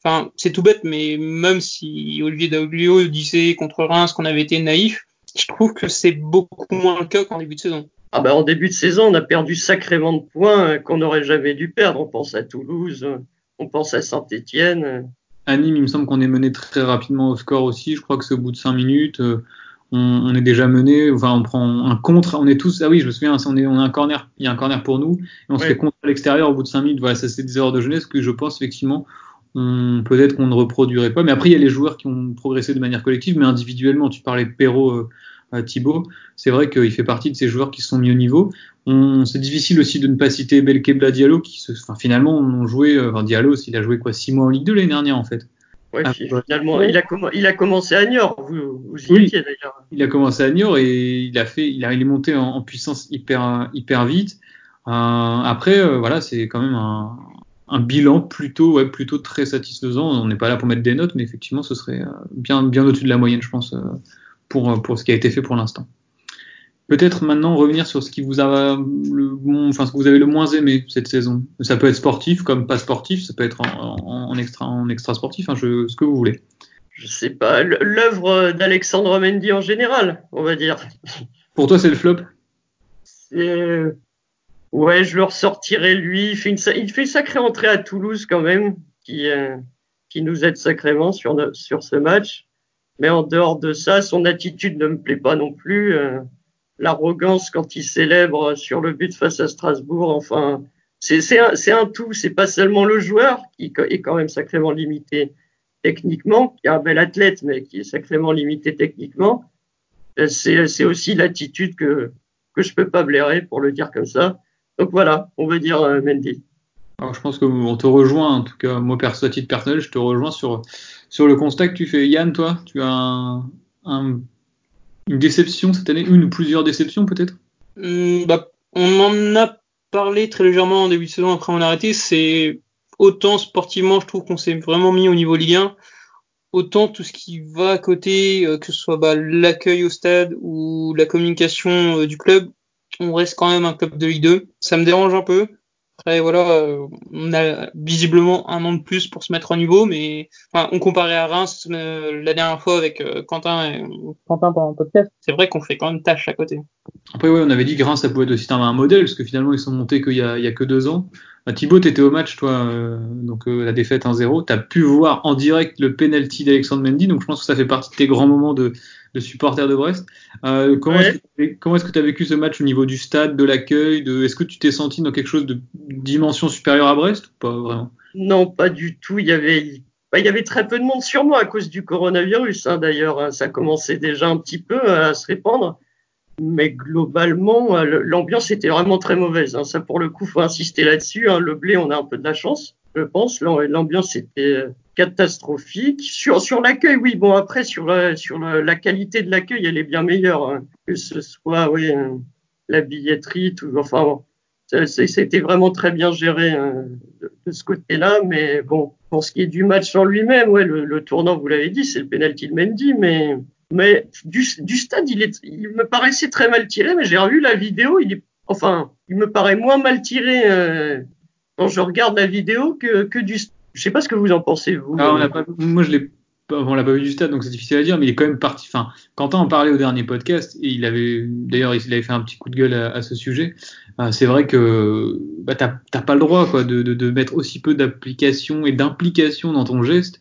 Speaker 2: Enfin, c'est tout bête, mais même si Olivier Dauglio disait contre Reims qu'on avait été naïf, je trouve que c'est beaucoup moins le cas qu'en début de saison.
Speaker 3: Ah ben, en début de saison, on a perdu sacrément de points qu'on n'aurait jamais dû perdre. On pense à Toulouse, on pense à Saint-Etienne.
Speaker 1: À Nîmes, il me semble qu'on est mené très rapidement au score aussi. Je crois que c'est au bout de 5 minutes. Euh, on, on, est déjà mené. Enfin, on prend un contre. On est tous. Ah oui, je me souviens. On, est, on a un corner. Il y a un corner pour nous. Et on ouais. se fait contre à l'extérieur au bout de 5 minutes. Voilà, ça c'est des erreurs de jeunesse que je pense effectivement. Peut-être qu'on ne reproduirait pas. Mais après, il y a les joueurs qui ont progressé de manière collective, mais individuellement. Tu parlais de Perrault. Euh, Thibaut, c'est vrai qu'il fait partie de ces joueurs qui sont mis au niveau. C'est difficile aussi de ne pas citer Belkebla Diallo, qui se, enfin, finalement ont joué, enfin, Diallo, il a joué quoi, six mois en Ligue 2 l'année dernière en fait.
Speaker 3: Ouais, ah, finalement, il a, il a commencé à Niort, vous, vous y oui, étiez d'ailleurs.
Speaker 1: Il a commencé à Niort et il a fait, il, a, il est monté en, en puissance hyper, hyper vite. après, voilà, c'est quand même un, un bilan plutôt, ouais, plutôt très satisfaisant. On n'est pas là pour mettre des notes, mais effectivement, ce serait bien, bien au-dessus de la moyenne, je pense, pour, pour ce qui a été fait pour l'instant. Peut-être maintenant revenir sur ce qui vous a le, enfin ce que vous avez le moins aimé cette saison. Ça peut être sportif comme pas sportif, ça peut être en, extra, en extra sportif, hein, je, ce que vous voulez.
Speaker 3: Je sais pas, l'œuvre d'Alexandre Mendy en général, on va dire.
Speaker 1: Pour toi, c'est le flop?
Speaker 3: Ouais, je le ressortirais lui. Il fait, une, il fait une sacrée entrée à Toulouse quand même, qui, euh, qui nous aide sacrément sur, sur ce match. Mais en dehors de ça, son attitude ne me plaît pas non plus. Euh, l'arrogance quand il célèbre sur le but face à Strasbourg. Enfin, c'est un, un, tout. C'est pas seulement le joueur qui est quand même sacrément limité techniquement, qui est un bel athlète, mais qui est sacrément limité techniquement. C'est aussi l'attitude que, que je peux pas blairer, pour le dire comme ça. Donc voilà, on veut dire euh, Mendy.
Speaker 1: Je pense qu'on te rejoint, en tout cas, moi, perso, à titre personnel, je te rejoins sur, sur le constat que tu fais. Yann, toi, tu as un, un une déception cette année Une ou plusieurs déceptions peut-être?
Speaker 2: Hmm, bah, On en a parlé très légèrement en début de saison, après on a arrêté. C'est autant sportivement, je trouve qu'on s'est vraiment mis au niveau Ligue 1, autant tout ce qui va à côté, euh, que ce soit bah, l'accueil au stade ou la communication euh, du club, on reste quand même un club de Ligue 2. Ça me dérange un peu. Après, voilà, euh, on a visiblement un an de plus pour se mettre au niveau, mais enfin, on comparait à Reims euh, la dernière fois avec euh, Quentin, et, Quentin pendant le podcast. C'est vrai qu'on fait quand même tâche à côté.
Speaker 1: Après, ouais, on avait dit que Reims, ça pouvait être aussi un, modèle, parce que finalement, ils sont montés qu'il y y a que deux ans. Bah, Thibaut, tu étais au match, toi, donc la défaite 1-0. Tu as pu voir en direct le penalty d'Alexandre Mendy, donc je pense que ça fait partie de tes grands moments de, de supporter de Brest. Euh, comment est-ce que tu as vécu ce match au niveau du stade, de l'accueil de, Est-ce que tu t'es senti dans quelque chose de dimension supérieure à Brest ou pas vraiment?
Speaker 3: Non, pas du tout. Il y avait bah, il y avait très peu de monde sur moi à cause du coronavirus. Hein, D'ailleurs, hein. ça commençait déjà un petit peu à se répandre. Mais globalement, euh, l'ambiance était vraiment très mauvaise. Hein. Ça, pour le coup, faut insister là-dessus. Hein. Le blé, on a un peu de la chance, je pense. L'ambiance était euh, catastrophique. Sur, l'accueil, oui, bon, après, sur, la, sur la, qualité de l'accueil, elle est bien meilleure. Hein. Que ce soit, oui, euh, la billetterie, tout, enfin, bon, c'était vraiment très bien géré de, ce côté-là. Mais bon, pour ce qui est du match en lui-même, ouais, le, le, tournant, vous l'avez dit, c'est le penalty de Mendy, mais, mais du, du stade, il, est, il me paraissait très mal tiré, mais j'ai revu la vidéo, il est, enfin, il me paraît moins mal tiré euh, quand je regarde la vidéo que, que du stade je sais pas ce que vous en pensez, vous.
Speaker 1: Ah, on pas, moi, je l'ai on l'a pas vu du stade, donc c'est difficile à dire, mais il est quand même parti. Enfin, Quentin en parlait au dernier podcast, et il avait, d'ailleurs, il avait fait un petit coup de gueule à, ce sujet. Euh, c'est vrai que bah, t'as pas le droit, quoi, de, de, de mettre aussi peu d'application et d'implication dans ton geste.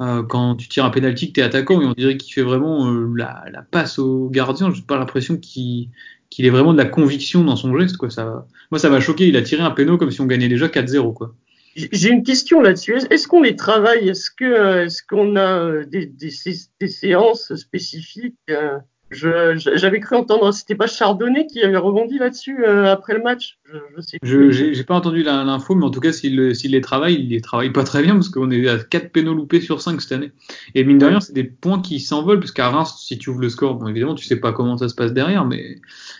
Speaker 1: Euh, quand tu tires un penalty que t'es attaquant, et on dirait qu'il fait vraiment euh, la, la, passe au gardien. J'ai pas l'impression qu'il qu'il ait vraiment de la conviction dans son geste, quoi. Ça, moi, ça m'a choqué. Il a tiré un péno comme si on gagnait déjà 4-0, quoi.
Speaker 3: J'ai une question là-dessus. Est-ce qu'on les travaille? Est-ce que est-ce qu'on a euh, des, des, des, séances spécifiques euh, J'avais cru entendre, c'était pas Chardonnay qui avait rebondi là-dessus euh, après le match.
Speaker 1: Je, sais je j'ai pas entendu l'info, mais en tout cas, s'il les travaille, il les travaille pas très bien parce qu'on est à 4 pénaux loupés sur 5 cette année. Et mine de rien, c'est des points qui s'envolent parce qu'à Reims, si tu ouvres le score, bon évidemment, tu sais pas comment ça se passe derrière, mais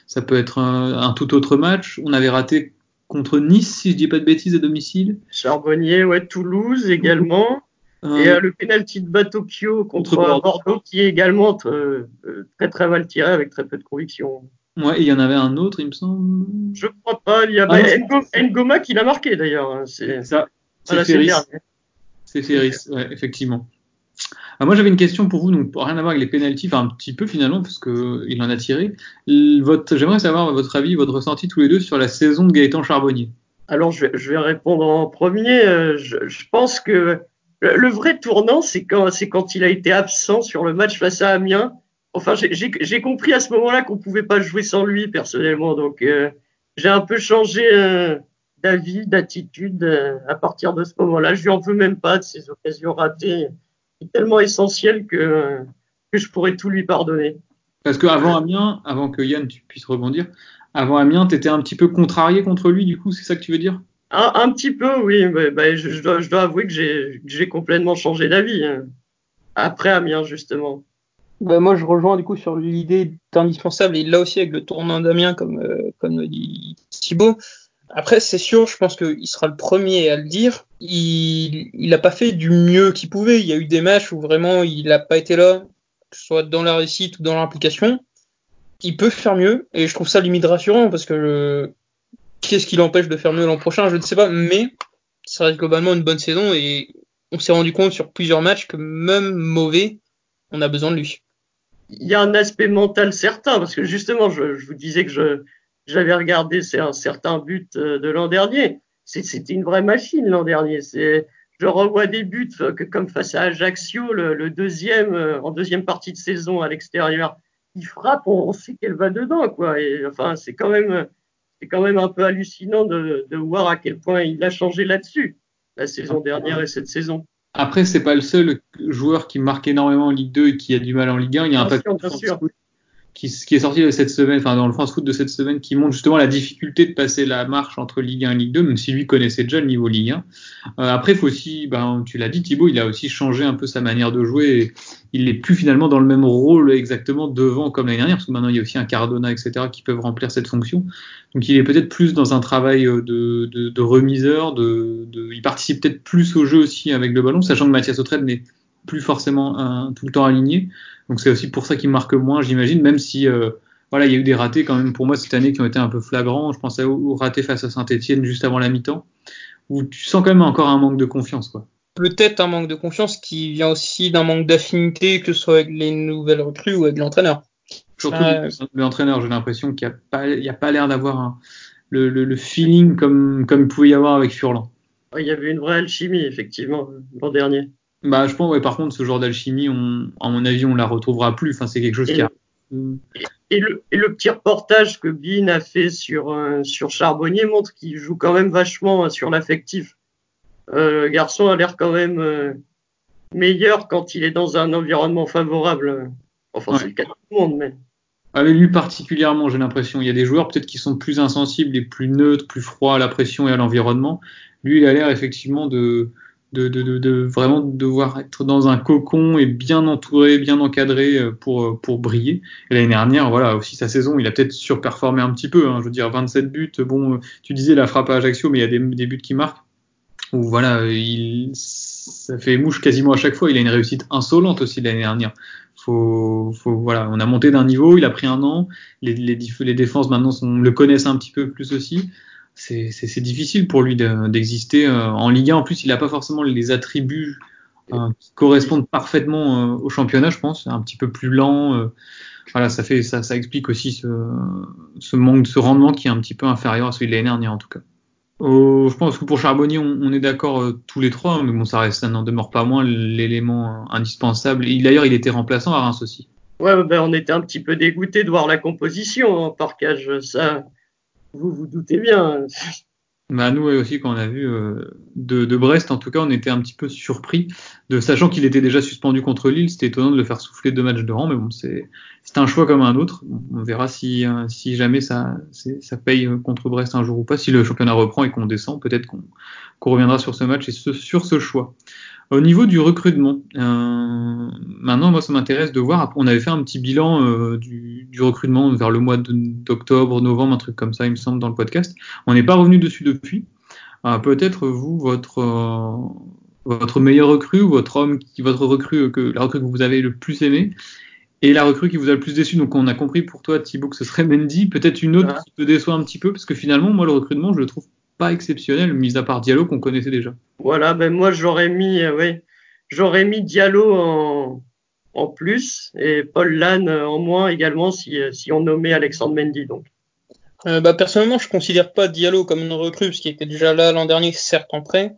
Speaker 1: ça peut être un, un tout autre match. On avait raté contre Nice, si je dis pas de bêtises, à domicile.
Speaker 3: Charbonnier, ouais, Toulouse également. Et euh, le penalty de Batokyo contre, Bordeaux. qui est également euh, très très mal tiré avec très peu de conviction.
Speaker 1: Ouais, il y en avait un autre, il me semble.
Speaker 3: Je crois pas. Il y avait ah, Ngoma qui l'a marqué d'ailleurs. Hein, c'est
Speaker 1: ça. C'est Ferris. C'est Ferris, ouais, effectivement. Ah, moi, j'avais une question pour vous, donc rien à voir avec les pénalties, enfin un petit peu finalement, parce que il en a tiré. J'aimerais savoir votre avis, votre ressenti tous les deux sur la saison de Gaëtan Charbonnier.
Speaker 3: Alors, je vais, je vais répondre en premier. Euh, je, je pense que le, vrai tournant, c'est quand, c'est il a été absent sur le match face à Amiens. Enfin, j'ai compris à ce moment-là qu'on pouvait pas jouer sans lui personnellement, donc euh, j'ai un peu changé euh, d'avis, d'attitude à partir de ce moment-là. Je lui en veux même pas de ces occasions ratées tellement essentiel que, que je pourrais tout lui pardonner.
Speaker 1: Parce qu'avant Amiens, avant que Yann tu puisses rebondir, avant Amiens, tu étais un petit peu contrarié contre lui, du coup, c'est ça que tu veux dire?
Speaker 3: Un, petit peu, oui. Mais, bah, je, dois, avouer que j'ai complètement changé d'avis. Hein. Après Amiens, justement.
Speaker 2: Bah, moi, je rejoins du coup sur l'idée d'indispensable, et là aussi avec le tournant d'Amiens, comme, euh, comme dit Thibaut. Après, c'est sûr, je pense qu'il sera le premier à le dire. Il n'a pas fait du mieux qu'il pouvait. Il y a eu des matchs où vraiment il n'a pas été là, que ce soit dans la réussite ou dans l'implication. Il peut faire mieux et je trouve ça limite rassurant parce que qu'est-ce qui l'empêche de faire mieux l'an prochain Je ne sais pas, mais ça reste globalement une bonne saison et on s'est rendu compte sur plusieurs matchs que même mauvais, on a besoin de lui.
Speaker 3: Il y a un aspect mental certain parce que justement, je, vous disais que j'avais regardé un certain but euh, de l'an dernier. C'était une vraie machine l'an dernier. Je revois des buts euh, que, comme face à Ajaccio, le, deuxième euh, en deuxième partie de saison à l'extérieur, il frappe, on, sait qu'elle va dedans quoi. Enfin, c'est quand même c'est quand même un peu hallucinant de, de voir à quel point il a changé là-dessus la saison dernière et cette saison.
Speaker 1: Après, c'est pas le seul joueur qui marque énormément en Ligue 2 et qui a du mal en Ligue 1. Il y a un
Speaker 3: de
Speaker 1: qui, qui est sorti de cette semaine, enfin dans le France Foot de cette semaine, qui montre justement la difficulté de passer la marche entre Ligue 1 et Ligue 2, même si lui connaissait déjà le niveau Ligue 1. Euh, après, faut aussi, ben, tu l'as dit Thibaut, il a aussi changé un peu sa manière de jouer. Et il n'est plus finalement dans le même rôle exactement devant comme l'année dernière, parce que maintenant il y a aussi un Cardona, etc., qui peuvent remplir cette fonction. Donc il est peut-être plus dans un travail euh, de, de, de remiseur, de, de, il participe peut-être plus au jeu aussi avec le ballon, sachant que Mathias Autrette n'est plus forcément un, tout le temps aligné. Donc c'est aussi pour ça qu'il marque moins, j'imagine, même si euh, voilà, il y a eu des ratés quand même pour moi cette année qui ont été un peu flagrants. Je pensais au, raté face à Saint-Etienne juste avant la mi-temps, où tu sens quand même encore un manque de confiance. quoi.
Speaker 2: Peut-être un manque de confiance qui vient aussi d'un manque d'affinité, que ce soit avec les nouvelles recrues ou avec l'entraîneur.
Speaker 1: Surtout euh... l'entraîneur, j'ai l'impression qu'il n'y a pas, il y a pas l'air d'avoir le, le, le, feeling comme, comme il pouvait y avoir avec Furlan.
Speaker 3: Il y avait une vraie alchimie, effectivement, l'an dernier.
Speaker 1: Bah, je pense, ouais, par contre, ce genre d'alchimie, on, à mon avis, on la retrouvera plus. Enfin, c'est quelque chose et qui a.
Speaker 3: Et le, et le, petit reportage que Bean a fait sur, euh, sur Charbonnier montre qu'il joue quand même vachement sur l'affectif. Euh, le garçon a l'air quand même euh, meilleur quand il est dans un environnement favorable. Enfin, ouais. c'est le cas de tout le monde, mais.
Speaker 1: Avec lui particulièrement, j'ai l'impression. Il y a des joueurs peut-être qui sont plus insensibles et plus neutres, plus froids à la pression et à l'environnement. Lui, il a l'air effectivement de, de, vraiment devoir être dans un cocon et bien entouré, bien encadré euh, pour, euh, pour briller. L'année dernière, voilà, aussi sa saison, il a peut-être surperformé un petit peu. Hein, je veux dire, 27 buts. Bon, tu disais la frappe à Ajaccio, mais il y a des, buts qui marquent. Où voilà, il, ça fait mouche quasiment à chaque fois. Il a une réussite insolente aussi l'année dernière. Faut, faut, voilà, on a monté d'un niveau, il a pris un an. Les, les, les défenses maintenant sont, le connaissent un petit peu plus aussi c'est difficile pour lui d'exister. Euh, en Ligue 1, en plus, il n'a pas forcément les attributs euh, qui correspondent parfaitement euh, au championnat, je pense. Un petit peu plus lent. Voilà, ça, fait, ça, ça explique aussi ce, ce manque de ce rendement qui est un petit peu inférieur à celui de l'année dernière, en tout cas. Je pense que pour Charbonnier, on, on est d'accord euh, tous les trois, mais bon, ça, reste, ça n'en demeure pas moins l'élément indispensable. D'ailleurs, il était remplaçant à Reims aussi.
Speaker 3: Ouais, ben, on était un petit peu dégoûté de voir la composition, hein, par cage. Ça, vous vous doutez bien.
Speaker 1: Bah nous aussi quand on a vu euh, de, Brest en tout cas on était un petit peu surpris de sachant qu'il était déjà suspendu contre Lille c'était étonnant de le faire souffler deux matchs de rang mais bon c'est un choix comme un autre on verra si euh, jamais ça ça paye contre Brest un jour ou pas si le championnat reprend et qu'on descend peut-être qu'on reviendra sur ce match et sur ce choix au niveau du recrutement, euh, maintenant, moi, ça m'intéresse de voir. On avait fait un petit bilan euh, du, du, recrutement vers le mois d'octobre, novembre, un truc comme ça, il me semble, dans le podcast. On n'est pas revenu dessus depuis. Euh, Peut-être vous, votre votre meilleur recrue votre homme, qui, votre recrue que la recrue que vous avez le plus aimé et la recrue qui vous a le plus déçu. Donc, on a compris pour toi, Thibaut, que ce serait Mendy. Peut-être une autre qui te déçoit un petit peu, parce que finalement, moi, le recrutement, je le trouve pas exceptionnel, mis à part Diallo qu'on connaissait déjà.
Speaker 3: Voilà, ben moi j'aurais mis, euh, ouais, j'aurais mis Diallo en, en plus et Paul Lannes en moins également si, si on nommait Alexandre Mendy donc.
Speaker 2: Euh, bah, personnellement, je considère pas Diallo comme une recrue, parce qu'il était déjà là l'an dernier, certes en prêt.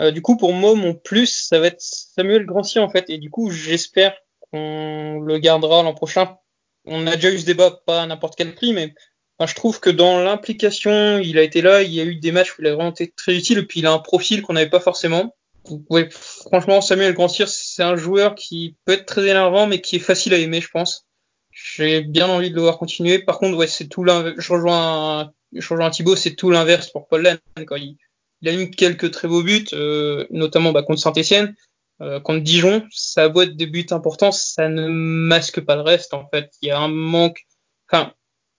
Speaker 2: Euh, du coup, pour moi, mon plus, ça va être Samuel Grancier en fait, et du coup, j'espère qu'on le gardera l'an prochain. On a déjà eu ce débat, pas à n'importe quel prix, mais Je trouve que dans l'implication, il a été là, il y a eu des matchs où il a vraiment été très utile, et puis il a un profil qu'on n'avait pas forcément. Ouais, franchement, Samuel Grancière, c'est un joueur qui peut être très énervant, mais qui est facile à aimer, je pense. J'ai bien envie de le voir continuer. Par contre, ouais, c'est tout. Je rejoins, je rejoins Thibaut, c'est tout l'inverse pour Paul Lannes. Quand il, il, a eu quelques très beaux buts, euh, notamment bah, contre Saint-Etienne, euh, contre Dijon. Doit être des buts importants, ça ne masque pas le reste, en fait. Il y a un manque. Enfin,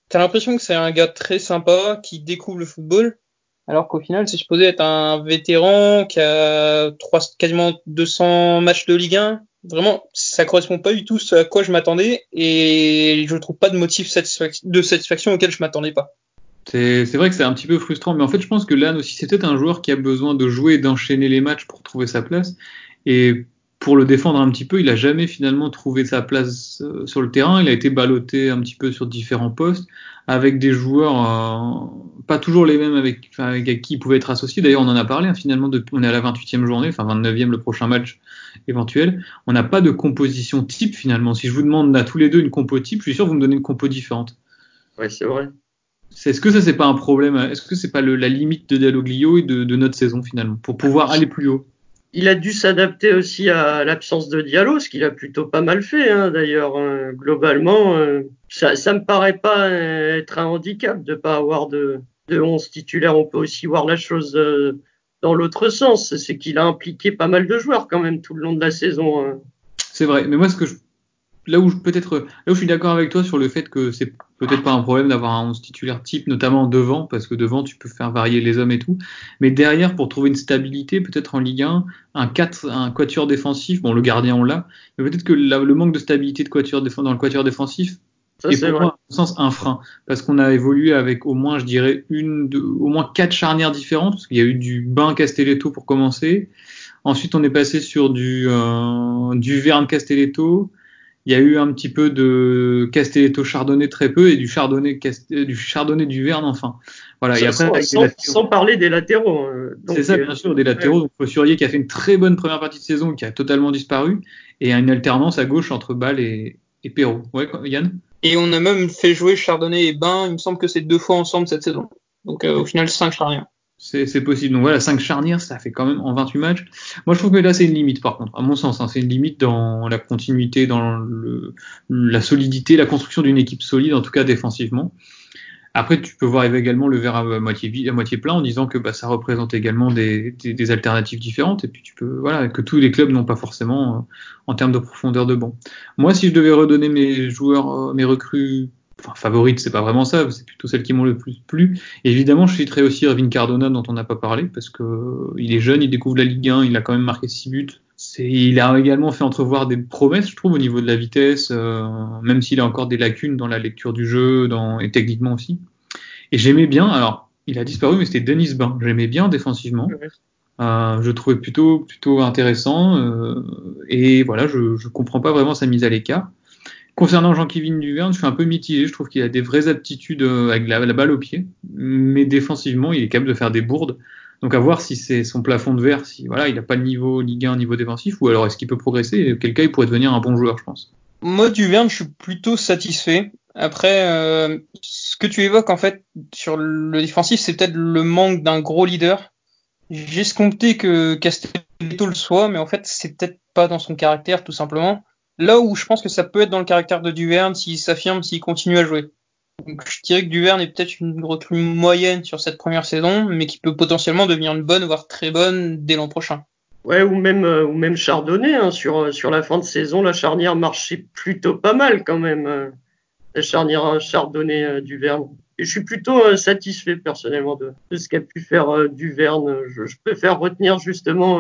Speaker 2: T'as l'impression que c'est un gars très sympa qui découvre le football, alors qu'au final, c'est supposé être un vétéran qui a quasiment 200 matchs de Ligue 1. Vraiment, ça correspond pas du tout à quoi je m'attendais et je trouve pas de motif de satisfaction auquel je m'attendais pas.
Speaker 1: C'est vrai que c'est un petit peu frustrant, mais en fait, je pense que Lann aussi, c'est peut-être un joueur qui a besoin de jouer et d'enchaîner les matchs pour trouver sa place. Et pour le défendre un petit peu, il a jamais finalement trouvé sa place euh, sur le terrain. Il a été ballotté un petit peu sur différents postes avec des joueurs euh, pas toujours les mêmes avec, avec qui il pouvait être associé. D'ailleurs, on en a parlé hein, finalement. on est à la 28e journée, enfin 29e le prochain match éventuel. On n'a pas de composition type finalement. Si je vous demande à tous les deux une compo type, je suis sûr que vous me donnez une compo différente.
Speaker 3: Ouais, c'est vrai.
Speaker 1: Est-ce que ça c'est pas un problème Est-ce que c'est pas le, la limite de Dialoglio et de, de notre saison finalement pour pouvoir aller plus haut?
Speaker 3: Il a dû s'adapter aussi à l'absence de Diallo, ce qu'il a plutôt pas mal fait hein, d'ailleurs. Hein. globalement, euh, ça, ça me paraît pas être un handicap de pas avoir de, de 11 titulaires. On peut aussi voir la chose euh, dans l'autre sens, c'est qu'il a impliqué pas mal de joueurs quand même tout le long de la saison. Hein.
Speaker 1: C'est vrai, mais moi ce que je là où peut-être là où je suis d'accord avec toi sur le fait que c'est peut-être pas un problème d'avoir un 11 titulaire type, notamment devant, parce que devant tu peux faire varier les hommes et tout. Mais derrière, pour trouver une stabilité, peut-être en Ligue 1, un 4, un quatuor défensif, bon le gardien on l'a, mais peut-être que le manque de stabilité de quatuor dans le quatuor défensif ça, est pour moi, en sens, un frein. Parce qu'on a évolué avec au moins, je dirais, une, deux, au moins quatre charnières différentes. Parce qu'il y a eu du Bain Castelletto pour commencer. Ensuite, on est passé sur du, euh, du Verne Castelletto. Il y a eu un petit peu de Castelletto Chardonnay très peu et du Chardonnay du Chardonnay du Verne enfin.
Speaker 3: Voilà. et après, sans, parler des latéraux. Hein.
Speaker 1: C'est ça, bien sûr, des latéraux. Donc Fossurier qui a fait une très bonne première partie de saison qui a totalement disparu et une alternance à gauche entre Bâle et, et Perrault. Ouais, Yann?
Speaker 2: Et on a même fait jouer Chardonnay et Bain. Il me semble que c'est deux fois ensemble cette saison. Donc euh, au final, cinq charnières.
Speaker 1: C'est possible. Donc voilà, 5 charnières, ça fait quand même en 28 matchs. Moi, je trouve que là, c'est une limite, par contre, à mon sens. Hein, c'est une limite dans la continuité, dans le, la solidité, la construction d'une équipe solide, en tout cas défensivement. Après, tu peux voir également le verre à moitié, vide, à moitié plein en disant que bah, ça représente également des, des, alternatives différentes. Et puis, tu peux, voilà, que tous les clubs n'ont pas forcément euh, en termes de profondeur de banc. Moi, si je devais redonner mes joueurs, euh, mes recrues enfin, favorite, c'est pas vraiment ça, c'est plutôt celles qui m'ont le plus plu. évidemment, je citerai aussi Irving Cardona, dont on n'a pas parlé, parce que euh, il est jeune, il découvre la Ligue 1, il a quand même marqué 6 buts. Il a également fait entrevoir des promesses, je trouve, au niveau de la vitesse, euh, même s'il a encore des lacunes dans la lecture du jeu dans, et techniquement aussi. Et j'aimais bien, alors, il a disparu, mais c'était Denis Bain. J'aimais bien défensivement. Euh, je trouvais plutôt plutôt intéressant euh, et voilà je je comprends pas vraiment sa mise à l'écart Concernant Jean-Kévin Duverne, je suis un peu mitigé. Je trouve qu'il a des vraies aptitudes euh, avec la, balle au pied, mais défensivement, il est capable de faire des bourdes. Donc à voir si c'est son plafond de verre, si voilà, il n'a pas le niveau Ligue 1, niveau défensif, ou alors est-ce qu'il peut progresser et quel cas il pourrait devenir un bon joueur, je pense.
Speaker 2: Moi, Duverne, je suis plutôt satisfait. Après, euh, ce que tu évoques en fait sur le défensif, c'est peut-être le manque d'un gros leader. J'ai escompté que Castelletto le soit, mais en fait, c'est peut-être pas dans son caractère, tout simplement. Là où je pense que ça peut être dans le caractère de Duverne s'il s'affirme, s'il continue à jouer. Donc, je dirais que Duverne est peut-être une recrue moyenne sur cette première saison, mais qui peut potentiellement devenir une bonne, voire très bonne dès l'an prochain.
Speaker 3: Ouais, ou même, euh, ou Chardonnay. Hein, sur, euh, sur la fin de saison, la charnière marchait plutôt pas mal quand même. Euh, la charnière Chardonnay-Duverne. Et je suis plutôt satisfait personnellement de, de ce qu'a pu faire Duverne. Je, je, préfère retenir justement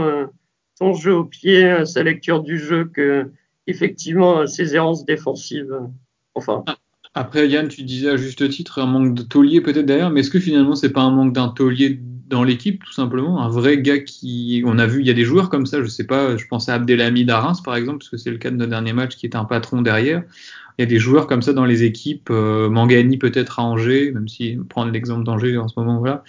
Speaker 3: son jeu au pied, sa lecture du jeu que effectivement ses errances défensives. Enfin.
Speaker 1: Après, Yann, tu disais à juste titre un manque de taulier peut-être derrière, mais est-ce que finalement c'est pas un manque d'un taulier dans l'équipe tout simplement? Un vrai gars qui, on a vu, il y a des joueurs comme ça, je sais pas, je pense à Abdelhamid Arins par exemple, parce que c'est le cas de notre dernier match qui est un patron derrière il y a des joueurs comme ça dans les équipes. Euh, Mangani peut-être à Angers, même si prendre l'exemple d'Angers en ce moment, voilà.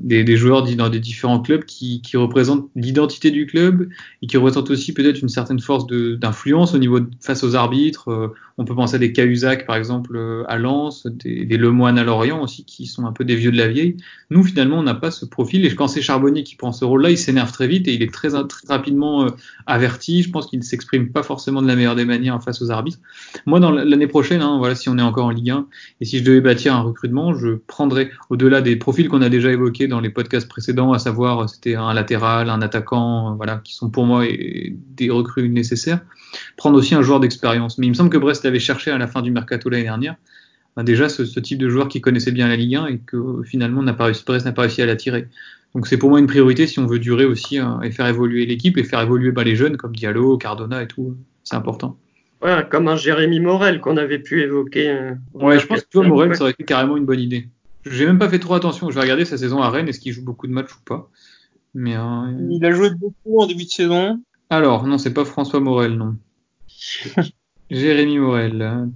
Speaker 1: des, joueurs dans des différents clubs qui, représentent l'identité du club et qui représentent aussi peut-être une certaine force d'influence au niveau face aux arbitres. Euh, on peut penser à des Cahuzac par exemple euh, à Lens, des, des Lemoine à Lorient aussi qui sont un peu des vieux de la vieille. Nous finalement on n'a pas ce profil et quand c'est Charbonnier qui prend ce rôle-là, il s'énerve très vite et il est très, très rapidement averti. Je pense qu'il ne s'exprime pas forcément de la meilleure des manières face aux arbitres moi, dans l'année prochaine, hein, voilà, si on est encore en Ligue 1 et si je devais bâtir un recrutement, je prendrais au-delà des profils qu'on a déjà évoqués dans les podcasts précédents, à savoir c'était un latéral, un attaquant, voilà, qui sont pour moi des recrues nécessaires. Prendre aussi un joueur d'expérience. Mais il me semble que Brest avait cherché à la fin du mercato l'année dernière ben, déjà ce, ce, type de joueur qui connaissait bien la Ligue 1 et que finalement n'a pas réussi, n'a pas réussi à l'attirer. Donc c'est pour moi une priorité si on veut durer aussi hein, et faire évoluer l'équipe et faire évoluer bah, les jeunes comme Diallo, Cardona et tout. C'est important.
Speaker 3: Ouais, comme un Jérémy Morel qu'on avait pu évoquer. Euh,
Speaker 1: ouais, je pense que toi, Morel, ça aurait été carrément une bonne idée. J'ai même pas fait trop attention. Je vais regarder sa saison à Rennes, est-ce qu'il joue beaucoup de matchs ou pas. Mais euh...
Speaker 2: il a joué beaucoup en début de saison.
Speaker 1: Alors non, c'est pas François Morel, non. Jérémy Morel.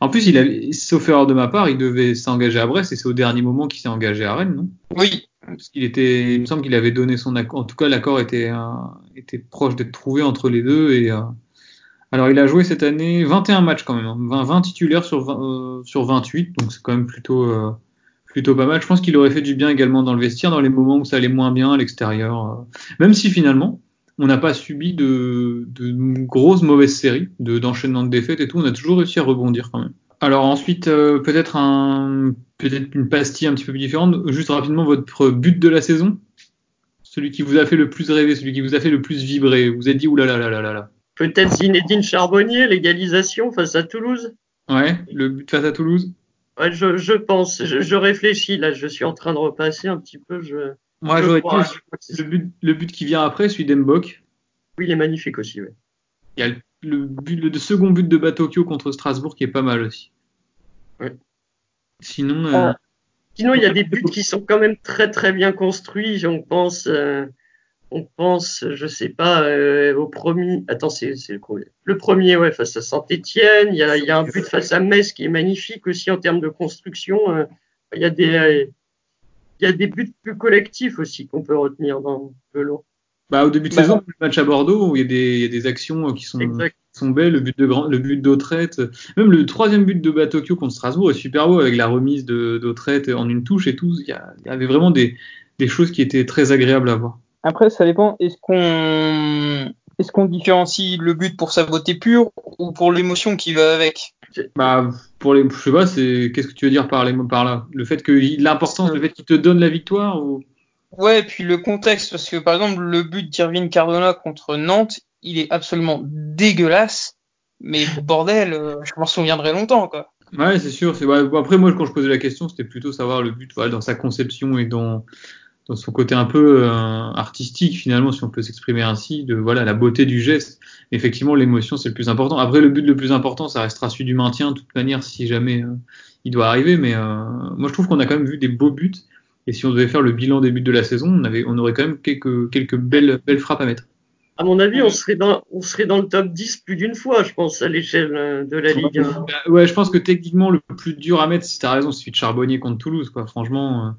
Speaker 1: En plus, il sauf erreur de ma part, il devait s'engager à Brest et c'est au dernier moment qu'il s'est engagé à Rennes, non?
Speaker 2: Oui.
Speaker 1: Parce qu'il était, il me semble qu'il avait donné son accord. En tout cas, l'accord était, euh, était proche d'être trouvé entre les deux. Et euh... alors, il a joué cette année 21 matchs quand même, 20, hein. 20 titulaires sur 20, euh, sur 28, donc c'est quand même plutôt euh, plutôt pas mal. Je pense qu'il aurait fait du bien également dans le vestiaire, dans les moments où ça allait moins bien à l'extérieur. Même si finalement, on n'a pas subi de, de grosses mauvaises séries, de d'enchaînement de défaites et tout. On a toujours réussi à rebondir quand même. Alors ensuite, euh, peut-être un, peut-être une pastille un petit peu plus différente. Juste rapidement, votre but de la saison, celui qui vous a fait le plus rêver, celui qui vous a fait le plus vibrer. Vous vous êtes dit oulala là là là là.
Speaker 3: Peut-être Zinedine Charbonnier, l'égalisation face à Toulouse?
Speaker 1: Ouais, le but face à Toulouse.
Speaker 3: Ouais, je, je pense, je, je, réfléchis là. Je suis en train de repasser un petit peu. Je,
Speaker 1: moi, j'aurais dit le but, le but qui vient après, celui d'Embok.
Speaker 3: Oui, il est magnifique aussi. Ouais.
Speaker 1: Il y a le, but, le second but de Batokyo contre Strasbourg qui est pas mal aussi.
Speaker 3: Ouais.
Speaker 1: Sinon, euh...
Speaker 3: sinon il y a des buts qui sont quand même très très bien construits. On pense, euh, on pense, je sais pas, euh, au premier. Attends, c'est le premier. Le premier, ouais, face à Saint-Étienne. Il y a, il y a un but face à Metz qui est magnifique aussi en termes de construction. Euh, il y a des il y a des buts plus collectifs aussi qu'on peut retenir dans le lot.
Speaker 1: Bah, au début de bah, saison, le match à Bordeaux, où il y a des, il y a des actions qui sont, qui sont belles, le but de grand, le but d'Autrette, même le troisième but de Batokyo contre Strasbourg est super beau avec la remise de d'Autrette en une touche et tout. Il y, a, il y avait vraiment des, des choses qui étaient très agréables à voir.
Speaker 2: Après, ça dépend. Est-ce qu'on est-ce qu'on différencie le but pour sa beauté pure ou pour l'émotion qui va avec?
Speaker 1: Bah, pour les, je sais pas, c'est, qu'est-ce que tu veux dire par les mots par là? Le fait que l'importance, le fait qu'il te donne la victoire ou?
Speaker 2: Ouais, puis le contexte, parce que par exemple, le but d'Irvine Cardona contre Nantes, il est absolument dégueulasse, mais bordel, euh, je m'en souviendrai longtemps, quoi.
Speaker 1: Ouais, c'est sûr. C'est, après, moi, quand je posais la question, c'était plutôt savoir le but, voilà, dans sa conception et dans, dans son côté un peu euh, artistique finalement, si on peut s'exprimer ainsi, de voilà la beauté du geste. Effectivement, l'émotion c'est le plus important. Après, le but le plus important, ça restera celui du maintien, de toute manière, si jamais euh, il doit arriver. Mais euh, moi, je trouve qu'on a quand même vu des beaux buts. Et si on devait faire le bilan des buts de la saison, on avait, on aurait quand même quelques quelques belles belles frappes à mettre.
Speaker 3: À mon avis, on serait dans, on serait dans le top 10 plus d'une fois, je pense, à l'échelle de la Ligue 1.
Speaker 1: Ouais, je pense que techniquement, le plus dur à mettre, si t'as raison, c'est celui de Charbonnier contre Toulouse, quoi. Franchement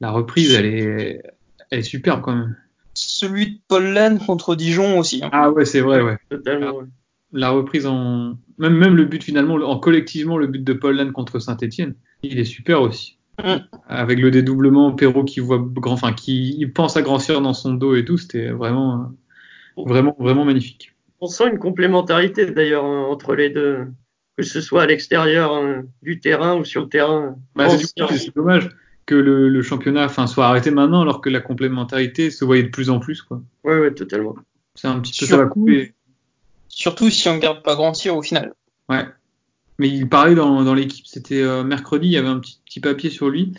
Speaker 1: la reprise, elle est, elle est superbe quand même.
Speaker 2: Celui de Paul Lannes contre Dijon aussi. Hein.
Speaker 1: Ah ouais, c'est vrai, ouais.
Speaker 3: Totalement. Ouais.
Speaker 1: La reprise en, même même le but finalement, en collectivement, le but de Paul Lannes contre Saint-Etienne, il est super aussi.
Speaker 2: Mm.
Speaker 1: Avec le dédoublement, Perrault qui voit grand, enfin qui il pense à grossir dans son dos et tout, c'était vraiment, vraiment, vraiment magnifique.
Speaker 3: On sent une complémentarité d'ailleurs entre les deux, que ce soit à l'extérieur hein, du terrain ou sur le terrain.
Speaker 1: Bah, c'est dommage que le, le championnat enfin, soit arrêté maintenant alors que la complémentarité se voyait de plus en plus. Quoi.
Speaker 3: Ouais, ouais, totalement.
Speaker 1: C'est un petit peu surtout, ça va couper.
Speaker 2: Surtout si on garde pas grand tir au final.
Speaker 1: Ouais. Mais il parlait dans, dans l'équipe, c'était euh, mercredi, il y avait un petit, petit papier sur lui.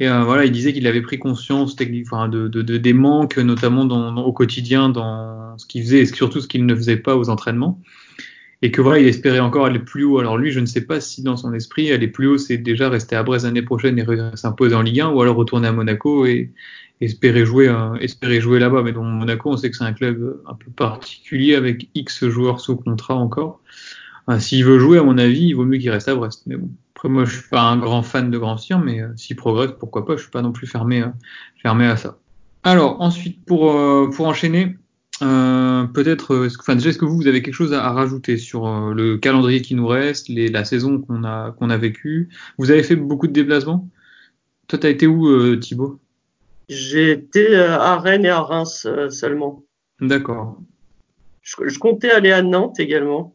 Speaker 1: Et euh, voilà, il disait qu'il avait pris conscience technique, enfin, de, de, de, des manques, notamment dans, dans, au quotidien, dans ce qu'il faisait et surtout ce qu'il ne faisait pas aux entraînements et que voilà, il espérait encore aller plus haut. Alors lui, je ne sais pas si dans son esprit, aller plus haut, c'est déjà rester à Brest l'année prochaine et s'imposer en Ligue 1, ou alors retourner à Monaco et espérer jouer, euh, espérer jouer là-bas. Mais dans Monaco, on sait que c'est un club un peu particulier avec X joueurs sous contrat encore. Euh, s'il veut jouer, à mon avis, il vaut mieux qu'il reste à Brest. Mais bon, après moi, je suis pas un grand fan de Grand Cyr, mais euh, s'il progresse, pourquoi pas. Je suis pas non plus fermé, fermé à ça. Alors ensuite, pour pour enchaîner, euh, peut-être, euh, enfin déjà, est-ce que vous, vous avez quelque chose à, à rajouter sur euh, le calendrier qui nous reste, les, la saison qu'on a qu'on a vécue? Vous avez fait beaucoup de déplacements? Toi, t'as été où, euh, Thibaut?
Speaker 3: J'ai été à Rennes et à Reims seulement.
Speaker 1: D'accord.
Speaker 3: Je, je, comptais aller à Nantes également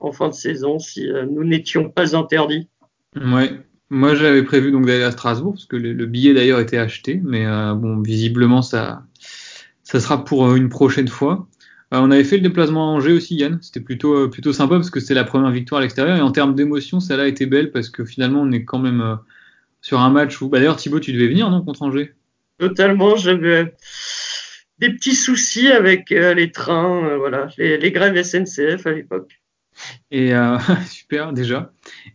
Speaker 3: en fin de saison si nous n'étions pas interdits.
Speaker 1: Ouais. Moi, j'avais prévu donc d'aller à Strasbourg parce que le, le billet d'ailleurs était acheté, mais bon, visiblement ça ça sera pour euh, une prochaine fois. Euh, on avait fait le déplacement à Angers aussi, Yann. C'était plutôt, euh, plutôt sympa parce que c'était la première victoire à l'extérieur. Et en termes d'émotion, a été belle parce que finalement, on est quand même sur un match où. Bah, D'ailleurs, Thibaut, tu devais venir, non, contre Angers?
Speaker 3: Totalement. J'avais des petits soucis avec les trains, voilà, les, les, grèves SNCF à l'époque.
Speaker 1: Et super, déjà.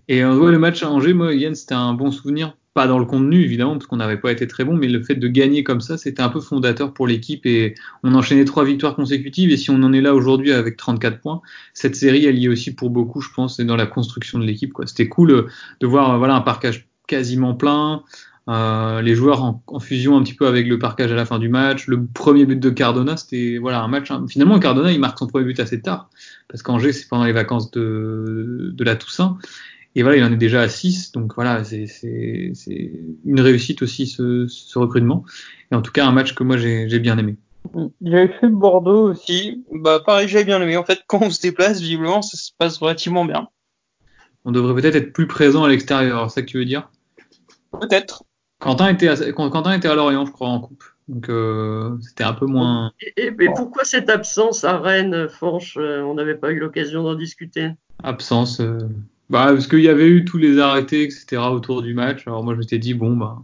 Speaker 1: Et ouais, le match à Angers, moi, Yann, c'était un bon souvenir pas dans le contenu évidemment parce qu'on n'avait pas été très bon, mais le fait de gagner comme ça, c'était un peu fondateur pour l'équipe et on enchaînait trois victoires consécutives et si on en est là aujourd'hui avec 34 points, cette série elle y est aussi pour beaucoup, je pense, et dans la construction de l'équipe. Quoi. C'était cool euh, de voir voilà un parcage quasiment plein, euh, les joueurs en, fusion un petit peu avec le parcage à la fin du match. Le premier but de Cardona, c'était voilà un match. Hein. Finalement, Cardona il marque son premier but assez tard parce qu'Angers c'est pendant les vacances de, de la Toussaint et voilà, il en est déjà à 6. Donc voilà, c'est une réussite aussi ce, ce, recrutement. Et en tout cas, un match que moi j'ai bien aimé.
Speaker 2: J'avais fait Bordeaux aussi. Bah pareil, j'ai bien aimé. En fait, quand on se déplace, visiblement, ça se passe relativement bien.
Speaker 1: On devrait peut-être être plus présent à l'extérieur, c'est ça que tu veux dire?
Speaker 2: Peut-être.
Speaker 1: Quentin était, à, Quentin était à Lorient, je crois, en coupe. Donc euh, c'était un peu moins.
Speaker 3: Et, pourquoi cette absence à Rennes, Franche euh, On n'avait pas eu l'occasion d'en discuter.
Speaker 1: Absence. Euh, bah, parce qu'il y avait eu tous les arrêtés, etc. autour du match. Alors moi, je m'étais dit, bon, bah.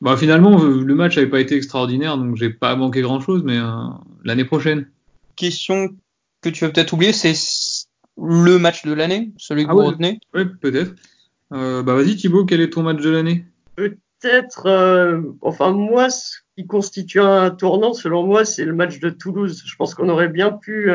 Speaker 1: Bah, finalement, le match n'avait pas été extraordinaire, donc j'ai pas manqué grand chose, mais euh, l'année prochaine.
Speaker 2: Question que tu vas peut-être oublier, c'est le match de l'année, celui que ah vous retenez?
Speaker 1: Oui, peut-être. Euh, bah, vas-y, Thibaut, quel est ton match de l'année?
Speaker 3: Peut-être, euh, enfin, moi, ce qui constitue un tournant, selon moi, c'est le match de Toulouse. Je pense qu'on aurait bien pu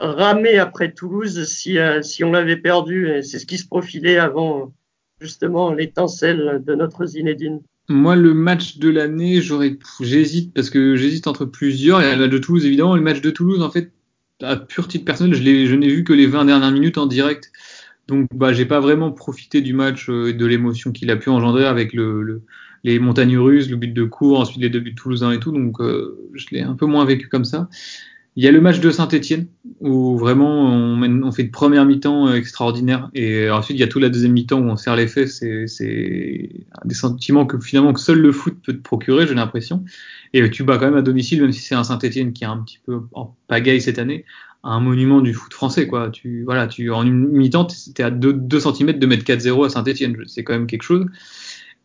Speaker 3: ramer après Toulouse si, euh, si on l'avait perdu. C'est ce qui se profilait avant justement l'étincelle de notre Zinedine.
Speaker 1: Moi, le match de l'année, j'aurais, j'hésite parce que j'hésite entre plusieurs. Il y a le match de Toulouse, évidemment. Le match de Toulouse, en fait, à pur titre personnel, je, je n'ai vu que les 20 dernières minutes en direct. Donc, bah, j'ai pas vraiment profité du match euh, et de l'émotion qu'il a pu engendrer avec le, le, les montagnes russes, le but de cours, ensuite les deux buts toulousains et tout. Donc, euh, je l'ai un peu moins vécu comme ça. Il y a le match de Saint-Etienne où vraiment on, on fait une première mi-temps euh, extraordinaire et ensuite il y a toute la deuxième mi-temps où on serre les fesses. C'est des sentiments que finalement que seul le foot peut te procurer, j'ai l'impression. Et tu bats quand même à domicile, même si c'est un Saint-Etienne qui est un petit peu en pagaille cette année, un monument du foot français quoi. Tu voilà, tu en une mi-temps t'es à 2, 2 cm de mettre 4-0 à Saint-Etienne, c'est quand même quelque chose.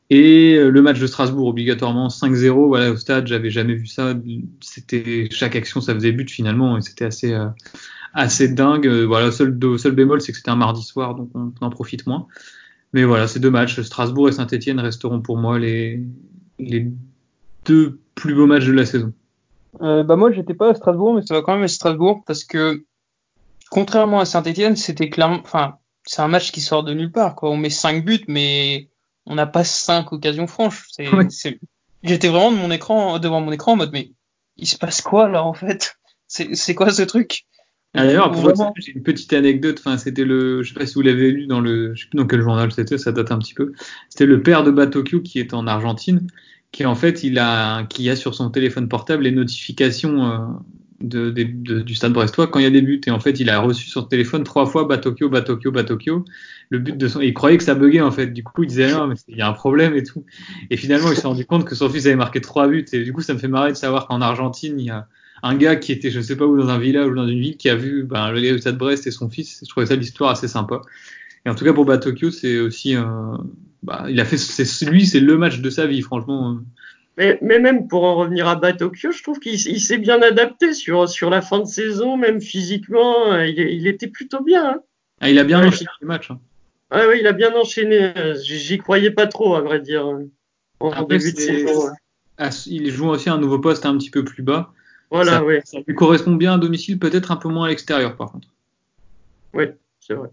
Speaker 1: Et euh, le match de Strasbourg, obligatoirement 5-0, voilà, au stade, j'avais jamais vu ça. C'était chaque action, ça faisait but finalement, et c'était assez euh, assez dingue. Voilà, seul seul bémol, c'est que c'était un mardi soir, donc on, en profite moins. Mais voilà, ces deux matchs, Strasbourg et Saint-Etienne, resteront pour moi les les deux plus beaux matchs de la saison.
Speaker 2: Euh, bah moi, j'étais pas à Strasbourg, mais ça va quand même à Strasbourg parce que contrairement à Saint-Etienne, c'était clairement, enfin, c'est un match qui sort de nulle part. Quoi. On met 5 buts, mais on n'a pas cinq occasions franches. J'étais vraiment de mon écran, devant mon écran en mode, mais il se passe quoi là en fait? C'est quoi ce truc?
Speaker 1: Ah, D'ailleurs, j'ai une petite anecdote. Enfin, c'était le, je sais pas si vous l'avez lu dans le, je sais plus dans quel journal c'était, ça date un petit peu. C'était le père de Batokyo qui est en Argentine, qui en fait, il a, qui a sur son téléphone portable les notifications euh, de, du stade brestois quand il y a des buts. Et en fait, il a reçu sur téléphone trois fois Batokyo, Batokyo, Batokyo. Le but de son, il croyait que ça buguait en fait. Du coup, il disait non, mais il y a un problème et tout. Et finalement, il s'est rendu compte que son fils avait marqué trois buts. Et du coup, ça me fait marrer de savoir qu'en Argentine, il y a un gars qui était, je sais pas où, dans un village ou dans une ville, qui a vu ben, le gars du stade Brest et son fils. Je trouvais ça l'histoire assez sympa. Et en tout cas, pour Batokyo, c'est aussi, bah, il a fait, c'est lui, c'est le match de sa vie, franchement.
Speaker 3: Mais, mais, même pour en revenir à Batokyo, je trouve qu'il s'est bien adapté sur, sur la fin de saison, même physiquement, il, il était plutôt bien. Hein.
Speaker 1: Ah, il a bien enchaîné les matchs. Hein.
Speaker 3: Ah oui, il a bien enchaîné. J'y croyais pas trop, à vrai dire, en début de saison.
Speaker 1: Ah, il joue aussi un nouveau poste un petit peu plus bas.
Speaker 3: Voilà,
Speaker 1: ça,
Speaker 3: oui.
Speaker 1: Ça lui correspond bien à domicile, peut-être un peu moins à l'extérieur, par contre.
Speaker 3: Oui, c'est vrai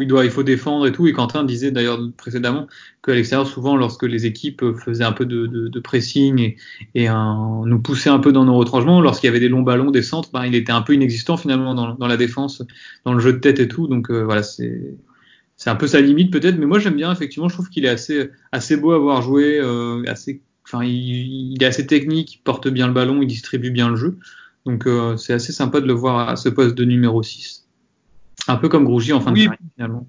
Speaker 1: il, doit, il faut défendre et tout. Et Quentin disait d'ailleurs précédemment qu'à l'extérieur, souvent, lorsque les équipes faisaient un peu de, de, de pressing et, et un, nous poussaient un peu dans nos retranchements, lorsqu'il y avait des longs ballons, des centres, ben, il était un peu inexistant finalement dans, la défense, dans le jeu de tête et tout. Donc euh, voilà, c'est un peu sa limite peut-être, mais moi j'aime bien effectivement. Je trouve qu'il est assez assez beau à voir jouer, euh, assez, enfin il, il, est assez technique, il porte bien le ballon, il distribue bien le jeu. Donc euh, c'est assez sympa de le voir à ce poste de numéro 6. Un peu comme Grougy en fin de carrière, finalement.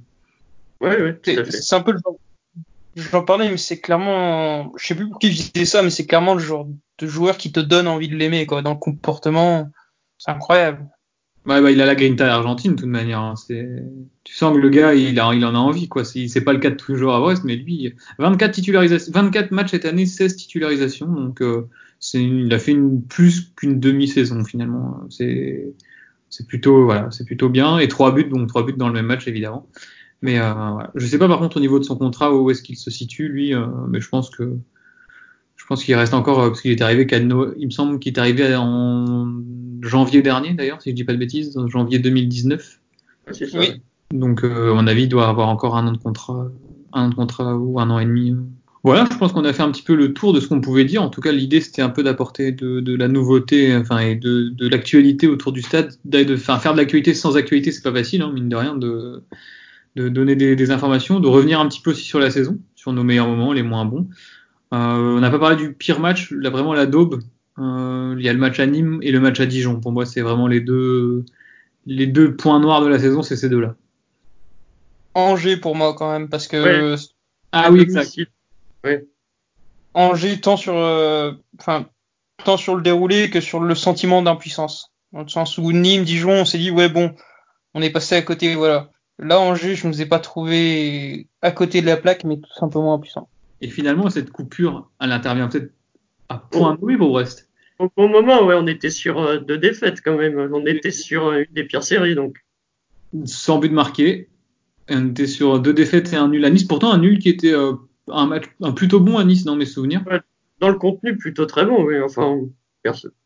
Speaker 3: Ouais, ouais,
Speaker 2: c'est un peu le genre, j'en parlais, mais c'est clairement, je sais plus pour qui je disais ça, mais c'est clairement le genre de joueur qui te donne envie de l'aimer, quoi. Dans le comportement, c'est incroyable.
Speaker 1: Ouais, bah, il a la grinta argentine, de toute manière. Hein. Tu sens que le gars, il, a, il en a envie, quoi. C'est pas le cas de toujours à Brest, mais lui, 24 titularisations, 24 matchs cette année, 16 titularisations. Donc, euh, il a fait une, plus qu'une demi-saison, finalement. C'est, c'est plutôt, voilà, c'est plutôt bien. Et trois buts, donc trois buts dans le même match, évidemment. Mais, euh, voilà. je sais pas, par contre, au niveau de son contrat, où est-ce qu'il se situe, lui, euh, mais je pense que, je pense qu'il reste encore, euh, parce qu'il est arrivé il me semble qu'il est arrivé en janvier dernier d'ailleurs, si je dis pas de bêtises, en janvier 2019.
Speaker 3: C'est ça.
Speaker 2: Oui.
Speaker 1: Donc, euh, à mon avis, il doit avoir encore un an de contrat, un an de contrat ou un an et demi. Voilà, je pense qu'on a fait un petit peu le tour de ce qu'on pouvait dire. En tout cas, l'idée c'était un peu d'apporter de, de la nouveauté, enfin, et de, de l'actualité autour du stade. D'aller De, enfin, faire de l'actualité sans actualité, c'est pas facile, hein, mine de rien, de, de donner des, des informations, de revenir un petit peu aussi sur la saison, sur nos meilleurs moments, les moins bons. Euh, on n'a pas parlé du pire match, là vraiment la daube. Euh, il y a le match à Nîmes et le match à Dijon. Pour moi, c'est vraiment les deux, les deux points noirs de la saison, c'est ces deux-là.
Speaker 2: Angers pour moi quand même, parce que
Speaker 1: Ah oui, exact.
Speaker 3: Ouais.
Speaker 2: Angers tant sur, euh, enfin, tant sur le déroulé que sur le sentiment d'impuissance. Dans le sens où Nîmes, Dijon, on s'est dit ouais bon, on est passé à côté, voilà. Là Angers, je ne vous ai pas trouvé à côté de la plaque, mais tout simplement impuissant.
Speaker 1: Et finalement, cette coupure, elle intervient peut-être à point nommé pour Brest.
Speaker 3: Au bon moment, ouais, on était sur euh, deux défaites quand même. On était sur euh, une des pires séries, donc.
Speaker 1: Sans but marqué. On était sur deux défaites et un nul à Nice. Pourtant, un nul qui était euh, un match un plutôt bon à Nice dans mes souvenirs.
Speaker 3: Dans le contenu, plutôt très bon, oui. Enfin,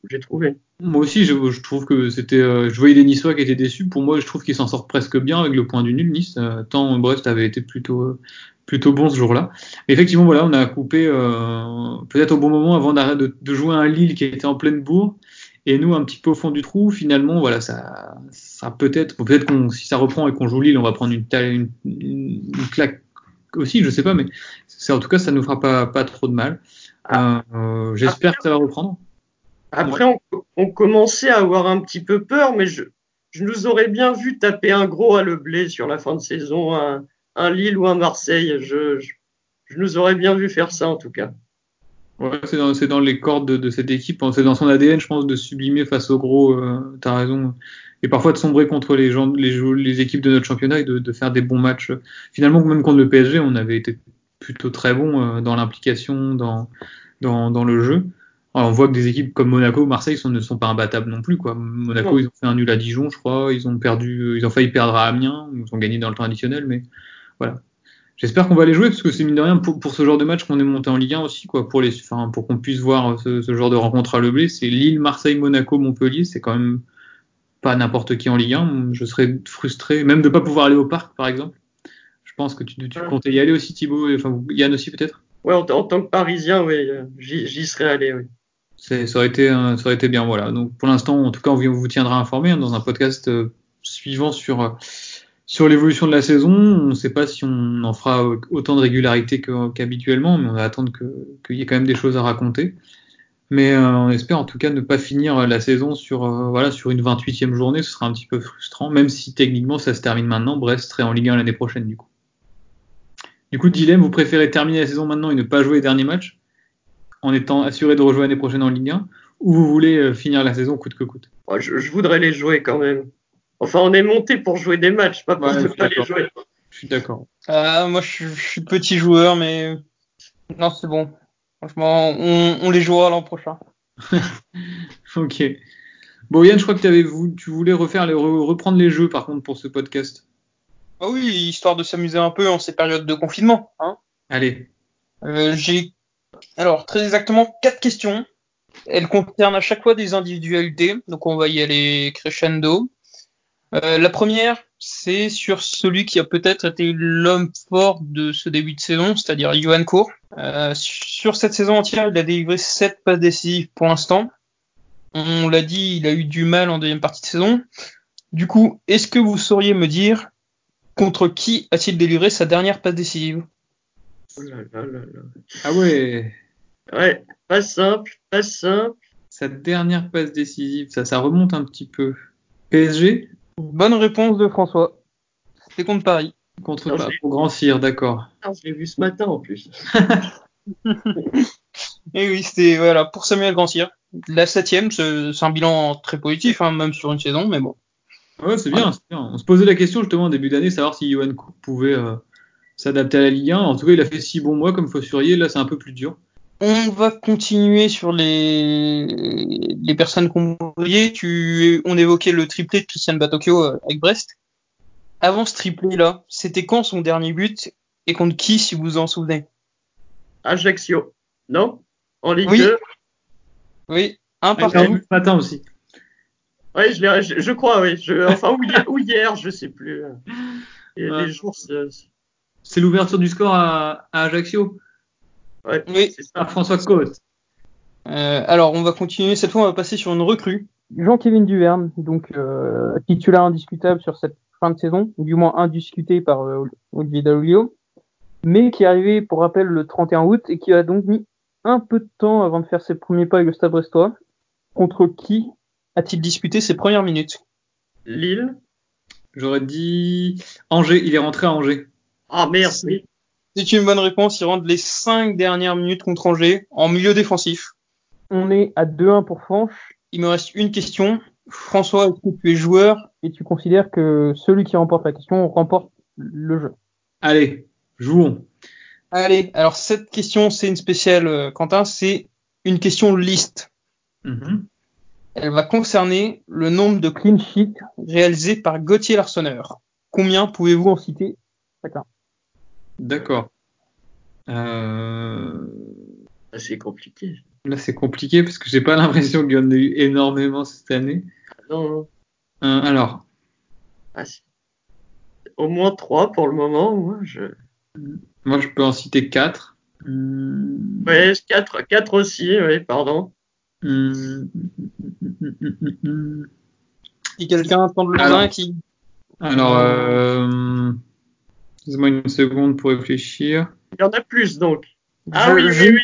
Speaker 3: j'ai trouvé.
Speaker 1: Moi aussi, je, je trouve que c'était. euh, je voyais des Niçois qui étaient déçus. Pour moi, je trouve qu'ils s'en sortent presque bien avec le point du nul. Nice, euh, tant Brest avait été plutôt euh, plutôt bon ce jour-là. Mais effectivement, voilà, on a coupé euh, peut-être au bon moment avant d'arrêter de, de jouer un Lille qui était en pleine bourre. Et nous, un petit peu au fond du trou, finalement, voilà, ça, ça peut-être, peut-être qu'on, si ça reprend et qu'on joue Lille, on va prendre une claque aussi, je sais pas, mais c'est en tout cas, ça nous fera pas, pas trop de mal. Euh, euh, J'espère que ça va reprendre.
Speaker 3: Après, on, on commençait à avoir un petit peu peur, mais je, je nous aurais bien vu taper un gros à le blé sur la fin de saison, un, un Lille ou un Marseille. Je, je, je nous aurais bien vu faire ça, en tout cas.
Speaker 1: Ouais, c'est dans, dans les cordes de, de cette équipe. C'est dans son ADN, je pense, de sublimer face au gros. Euh, T'as raison. Et parfois de sombrer contre les gens, les, les équipes de notre championnat et de, de faire des bons matchs. Finalement, même contre le PSG, on avait été plutôt très bon euh, dans l'implication, dans, dans, dans le jeu. Alors, on voit que des équipes comme Monaco ou Marseille sont, ne sont pas imbattables non plus. Quoi. Monaco,
Speaker 3: Non.
Speaker 1: ils ont fait un nul à Dijon, je crois. Ils ont perdu, ils ont failli perdre à Amiens. Ils ont gagné dans le temps additionnel, mais voilà. J'espère qu'on va les jouer parce que c'est mine de rien pour, pour ce genre de match qu'on est monté en Ligue 1 aussi, quoi. Pour les, enfin, pour qu'on puisse voir ce, ce genre de rencontre à le blé, c'est Lille, Marseille, Monaco, Montpellier. C'est quand même pas n'importe qui en Ligue 1. Je serais frustré, même de pas pouvoir aller au parc, par exemple. Je pense que tu, tu
Speaker 3: Ouais.
Speaker 1: comptais y aller aussi, Thibaut, et, enfin Yann aussi peut-être?
Speaker 3: Ouais, en, en tant que Parisien, oui, euh, j'y serais allé, oui.
Speaker 1: Ça aurait été, euh, ça aurait été bien, voilà. Donc pour l'instant, en tout cas, on vous tiendra informé hein, dans un podcast euh, suivant sur euh, sur l'évolution de la saison. On ne sait pas si on en fera autant de régularité qu'habituellement, mais on va attendre qu'il y ait quand même des choses à raconter. Mais euh, on espère en tout cas ne pas finir la saison sur euh, une 28e journée. Ce sera un petit peu frustrant, même si techniquement ça se termine maintenant. Brest serait en Ligue 1 l'année prochaine du coup. Du coup, dilemme, vous préférez terminer la saison maintenant et ne pas jouer les derniers matchs en étant assuré de rejouer l'année prochaine en Ligue 1 ou vous voulez euh, finir la saison coûte que coûte?
Speaker 3: Je, je voudrais les jouer quand même. Enfin, on est monté pour jouer des matchs, pas pour
Speaker 1: Ouais,
Speaker 3: ne pas les jouer.
Speaker 1: Je suis d'accord.
Speaker 2: Ah, moi, je, suis- je suis petit joueur, mais non, c'est bon. Franchement, on, on les jouera l'an prochain.
Speaker 1: Ok. Bon Yann, je crois que avais, tu voulais refaire les, reprendre les jeux par contre pour ce podcast.
Speaker 2: Ah oui, histoire de s'amuser un peu en ces périodes de confinement. Hein.
Speaker 1: Allez.
Speaker 2: Euh, J'ai alors très exactement quatre questions. Elles concernent à chaque fois des individualités, donc on va y aller crescendo. Euh, la première, c'est sur celui qui a peut-être été l'homme fort de ce début de saison, c'est-à-dire Johan Cour. Euh, sur cette saison entière, il a délivré sept passes décisives pour l'instant. On l'a dit, il a eu du mal en deuxième partie de saison. Du coup, est-ce que vous sauriez me dire contre qui a-t-il délivré sa dernière passe décisive?
Speaker 3: Oh là là là là.
Speaker 1: Ah ouais.
Speaker 3: Ouais, pas simple, pas simple.
Speaker 1: Sa dernière passe décisive, ça, ça remonte un petit peu. PSG
Speaker 2: Bonne réponse de François. C'était contre Paris.
Speaker 1: Contre
Speaker 3: Non, l'ai-
Speaker 1: au Grand Cyr, d'accord.
Speaker 3: Je l'ai vu ce matin en plus.
Speaker 2: Et oui, c'était voilà pour Samuel Grandcir. La septième, c'est un bilan très positif, hein, même sur une saison, mais bon.
Speaker 1: Ouais, c'est bien, c'est bien. On se posait la question justement en début d'année, savoir si Johan Cook pouvait euh, s'adapter à la Ligue 1. En tout cas, il a fait six bons mois comme Fossurier. Là, c'est un peu plus dur.
Speaker 2: On va continuer sur les les personnes qu'on voyait. Tu, on évoquait le triplé de Christian Batocchio euh, avec Brest. Avant ce triplé là, c'était quand son dernier but et contre qui, si vous vous en souvenez?
Speaker 3: Ajaccio. Non? En Ligue
Speaker 2: Oui.
Speaker 3: 2
Speaker 2: Oui, un partout.
Speaker 1: ce matin aussi.
Speaker 3: Oui, je, l'ai- je, je crois, oui. Je, enfin, ou hier, ou hier, je sais plus. Et
Speaker 1: Ouais.
Speaker 3: Les jours, c'est-
Speaker 1: C'est l'ouverture du score à, à Ajaccio,
Speaker 3: ouais,
Speaker 2: Oui.
Speaker 3: c'est ça.
Speaker 1: François Côte.
Speaker 2: Euh, alors, on va continuer. Cette fois, on va passer sur une recrue. Jean-Kévin Duverne, donc euh, titulaire indiscutable sur cette fin de saison, ou du moins indiscuté par euh, Olivier Dalloglio, mais qui est arrivé, pour rappel, le 31 août et qui a donc mis un peu de temps avant de faire ses premiers pas avec le Stade Brestois. Contre qui a-t-il disputé ses premières minutes?
Speaker 3: Lille.
Speaker 1: J'aurais dit Angers. Il est rentré à Angers.
Speaker 3: Ah, merci.
Speaker 2: C'est une bonne réponse. Il rentre les cinq dernières minutes contre Angers en milieu défensif. On est à 2-1 pour Franche. Il me reste une question. François, est-ce que tu es joueur et tu considères que celui qui remporte la question remporte le jeu?
Speaker 1: Allez, jouons.
Speaker 2: Allez, alors cette question, c'est une spéciale, euh, Quentin, c'est une question liste.
Speaker 1: Mhm.
Speaker 2: Elle va concerner le nombre de clean sheets réalisés par Gauthier Larsonneur. Combien pouvez-vous en citer? Chacun
Speaker 1: D'accord. Euh,
Speaker 3: Ah, C'est compliqué.
Speaker 1: Là, c'est compliqué parce que j'ai pas l'impression qu'il y en a eu énormément cette année.
Speaker 3: Non, non.
Speaker 1: Euh, alors,
Speaker 3: Ah. Au moins trois pour le moment. Moi, je...
Speaker 1: moi, je peux en citer quatre.
Speaker 3: Ouais, quatre, quatre aussi, oui, pardon.
Speaker 1: hum.
Speaker 2: Si quelqu'un tente le
Speaker 1: Alors.
Speaker 2: main qui...
Speaker 1: Alors, euh, laisse-moi une seconde pour réfléchir.
Speaker 3: Il y en a plus donc. Ah
Speaker 2: Je-
Speaker 3: oui, oui, oui.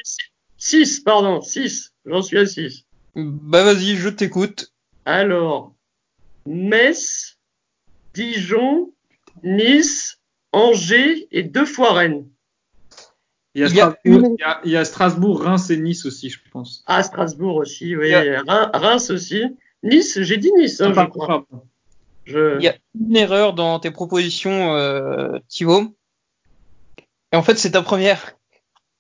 Speaker 3: Six, pardon, six. J'en suis à six.
Speaker 2: Bah vas-y, je t'écoute.
Speaker 3: Alors, Metz, Dijon, Nice, Angers et deux fois Rennes.
Speaker 1: Il y a,
Speaker 2: Il y a
Speaker 1: Strasbourg,
Speaker 2: une-
Speaker 1: il y a- il y a Strasbourg, Reims et Nice aussi, je pense.
Speaker 3: Ah, Strasbourg aussi, oui.
Speaker 2: Il y
Speaker 3: Rein- Reims aussi. Nice, j'ai dit Nice, hein,
Speaker 1: Ah,
Speaker 3: je crois. Je...
Speaker 2: Il y a une erreur dans tes propositions, euh, Thibaut. Et en fait, c'est ta première.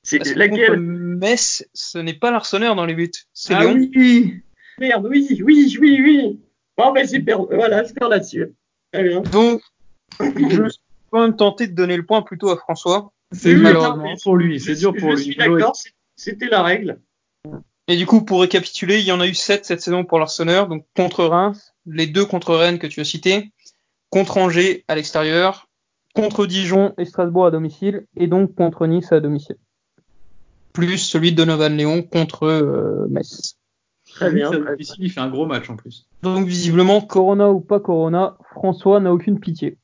Speaker 3: C'est laquelle
Speaker 2: Metz, ce n'est pas l'Arseneur dans les buts. C'est
Speaker 1: Ah
Speaker 2: Lyon.
Speaker 1: oui
Speaker 3: Merde, oui, oui, oui, oui. Bon, ben, c'est perdu. Voilà, je perds là-dessus. Très bien.
Speaker 2: Donc, je suis quand même tenté de donner le point plutôt à François.
Speaker 1: C'est malheureusement
Speaker 3: non, mais
Speaker 1: pour lui, c'est
Speaker 3: Je-
Speaker 1: dur pour
Speaker 3: je
Speaker 1: lui.
Speaker 3: suis d'accord, c'était la règle.
Speaker 2: Et du coup, pour récapituler, il y en a eu 7 cette saison pour l'Arseneur. Donc, contre Reims, les deux contre Rennes que tu as cités, contre Angers à l'extérieur, contre Dijon et Strasbourg à domicile, et donc contre Nice à domicile. Plus celui de Donovan Léon contre euh, Metz.
Speaker 3: Très bien.
Speaker 1: Il fait un gros match en plus.
Speaker 2: Donc, visiblement, Corona ou pas Corona, François n'a aucune pitié.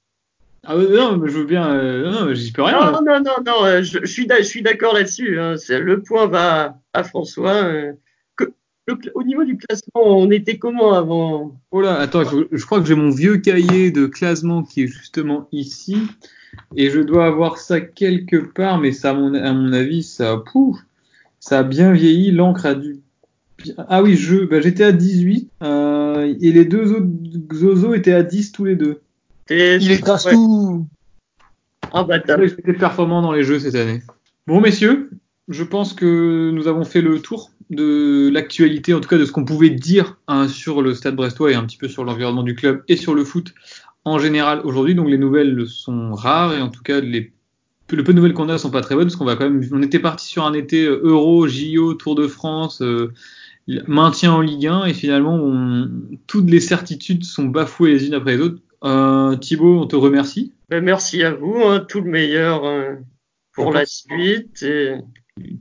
Speaker 1: Ah non, mais je veux bien. euh, non, non, j'y peux rien.
Speaker 3: Non, non, non, non, euh, je, je suis d'accord là-dessus. hein. Le point va à François. euh, que- le au niveau du classement, on était comment avant?
Speaker 1: Oh là, attends, faut- je crois que j'ai mon vieux cahier de classement qui est justement ici. Et je dois avoir ça quelque part, mais ça, à mon, à mon avis, ça, pouf, ça a bien vieilli. L'encre a dû. Ah oui, je, bah, j'étais à 18. euh, et les deux autres Zozo étaient à 10 tous les deux.
Speaker 2: Il écrase
Speaker 3: ouais.
Speaker 2: tout.
Speaker 3: Ah bah
Speaker 1: que J'étais performant dans les jeux cette année. Bon, messieurs, je pense que nous avons fait le tour de l'actualité, en tout cas de ce qu'on pouvait dire hein, sur le Stade Brestois et un petit peu sur l'environnement du club et sur le foot en général aujourd'hui. Donc les nouvelles sont rares et en tout cas les le peu de nouvelles qu'on a sont pas très bonnes parce qu'on va quand même on était parti sur un été euh, Euro, JO, Tour de France, euh, maintien en Ligue 1 et finalement on- toutes les certitudes sont bafouées les unes après les autres. Euh, Thibaut, on te remercie.
Speaker 3: ben, merci à vous, hein, tout le meilleur euh, pour la suite. Et...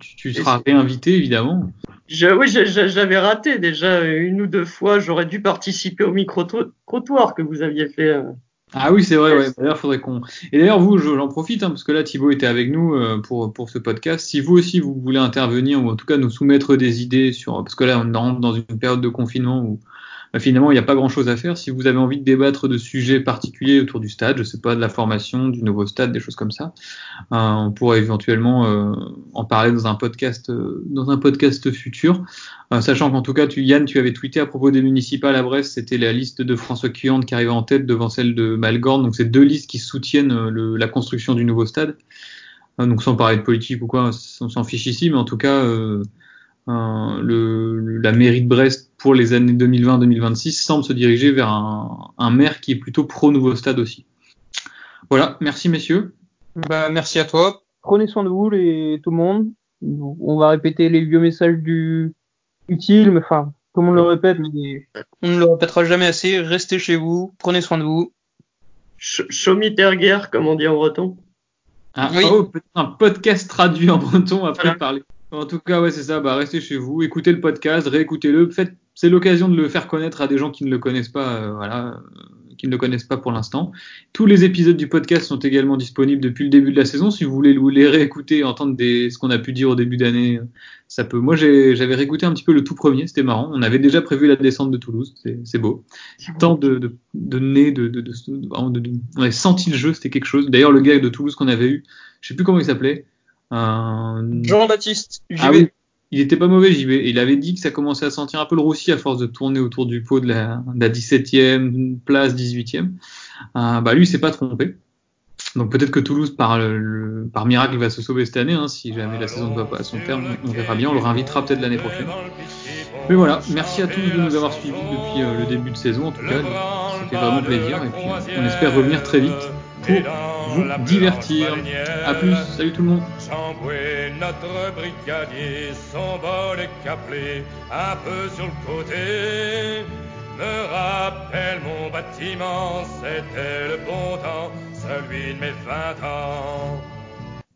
Speaker 1: Tu, tu seras réinvité évidemment.
Speaker 3: Je, oui, j'avais raté déjà une ou deux fois. J'aurais dû participer au micro-trottoir que vous aviez fait. euh.
Speaker 1: Ah oui, c'est vrai. Ouais. D'ailleurs, faudrait qu'on. Et d'ailleurs, vous, je- j'en profite hein, parce que là, Thibaut était avec nous pour pour ce podcast. Si vous aussi vous voulez intervenir ou en tout cas nous soumettre des idées sur, parce que là, on rentre dans une période de confinement où bah, finalement, il n'y a pas grand-chose à faire. Si vous avez envie de débattre de sujets particuliers autour du stade, je sais pas, de la formation, du nouveau stade, des choses comme ça, euh, on pourrait éventuellement euh, en parler dans un podcast, euh, dans un podcast futur. sachant qu'en tout cas, tu, Yann, tu avais tweeté à propos des municipales à Brest, c'était la liste de François Cuyande qui arrivait en tête devant celle de Malgorn. Donc, c'est deux listes qui soutiennent le, la construction du nouveau stade. donc, sans parler de politique ou quoi, on s'en fiche ici, mais en tout cas, le, la mairie de Brest pour les années 2020-2026 semble se diriger vers un, un, maire qui est plutôt pro nouveau stade aussi. Voilà, merci messieurs.
Speaker 2: Bah, merci à toi. Prenez soin de vous les, tout le monde. On va répéter les vieux messages du utile, mais enfin, comme on le répète, mais on ne le répétera jamais assez. Restez chez vous, prenez soin de vous.
Speaker 3: Chomiterger, comme on dit en breton.
Speaker 1: Ah, oui. oh, un podcast traduit en breton après parler. En tout cas, ouais, c'est ça. Bah, restez chez vous, écoutez le podcast, réécoutez-le. Faites, c'est l'occasion de le faire connaître à des gens qui ne le connaissent pas, euh, voilà, euh, qui ne le connaissent pas pour l'instant. Tous les épisodes du podcast sont également disponibles depuis le début de la saison. Si vous voulez les réécouter entendre des, ce qu'on a pu dire au début d'année, ça peut. Moi, j'avais réécouté un petit peu le tout premier, c'était marrant. On avait déjà prévu la descente de Toulouse, c'est beau. Tant de, de, de nez, de, de, de, on avait senti le jeu, c'était quelque chose. D'ailleurs, le gars de Toulouse qu'on avait eu, je sais plus comment il s'appelait.
Speaker 2: Jean-Baptiste
Speaker 1: Ah oui, il était pas mauvais JB. Il avait dit que ça commençait à sentir un peu le roussi à force de tourner autour du pot de la, de la 17e place, 18e. Euh, bah lui, il s'est pas trompé. Donc peut-être que Toulouse, par, le, par miracle, va se sauver cette année. Hein, si jamais la saison ne va pas à son terme, on verra bien. On le réinvitera peut-être l'année prochaine. Mais voilà, merci à tous de nous avoir suivis depuis euh, le début de saison. En tout cas, c'était vraiment plaisir. Et puis, on espère revenir très vite pour vous divertir. A plus, salut tout le monde.
Speaker 4: Chamboué, notre brigadier, son bol est un peu sur le côté. Me rappelle mon bâtiment, c'était le bon temps, celui de mes vingt ans.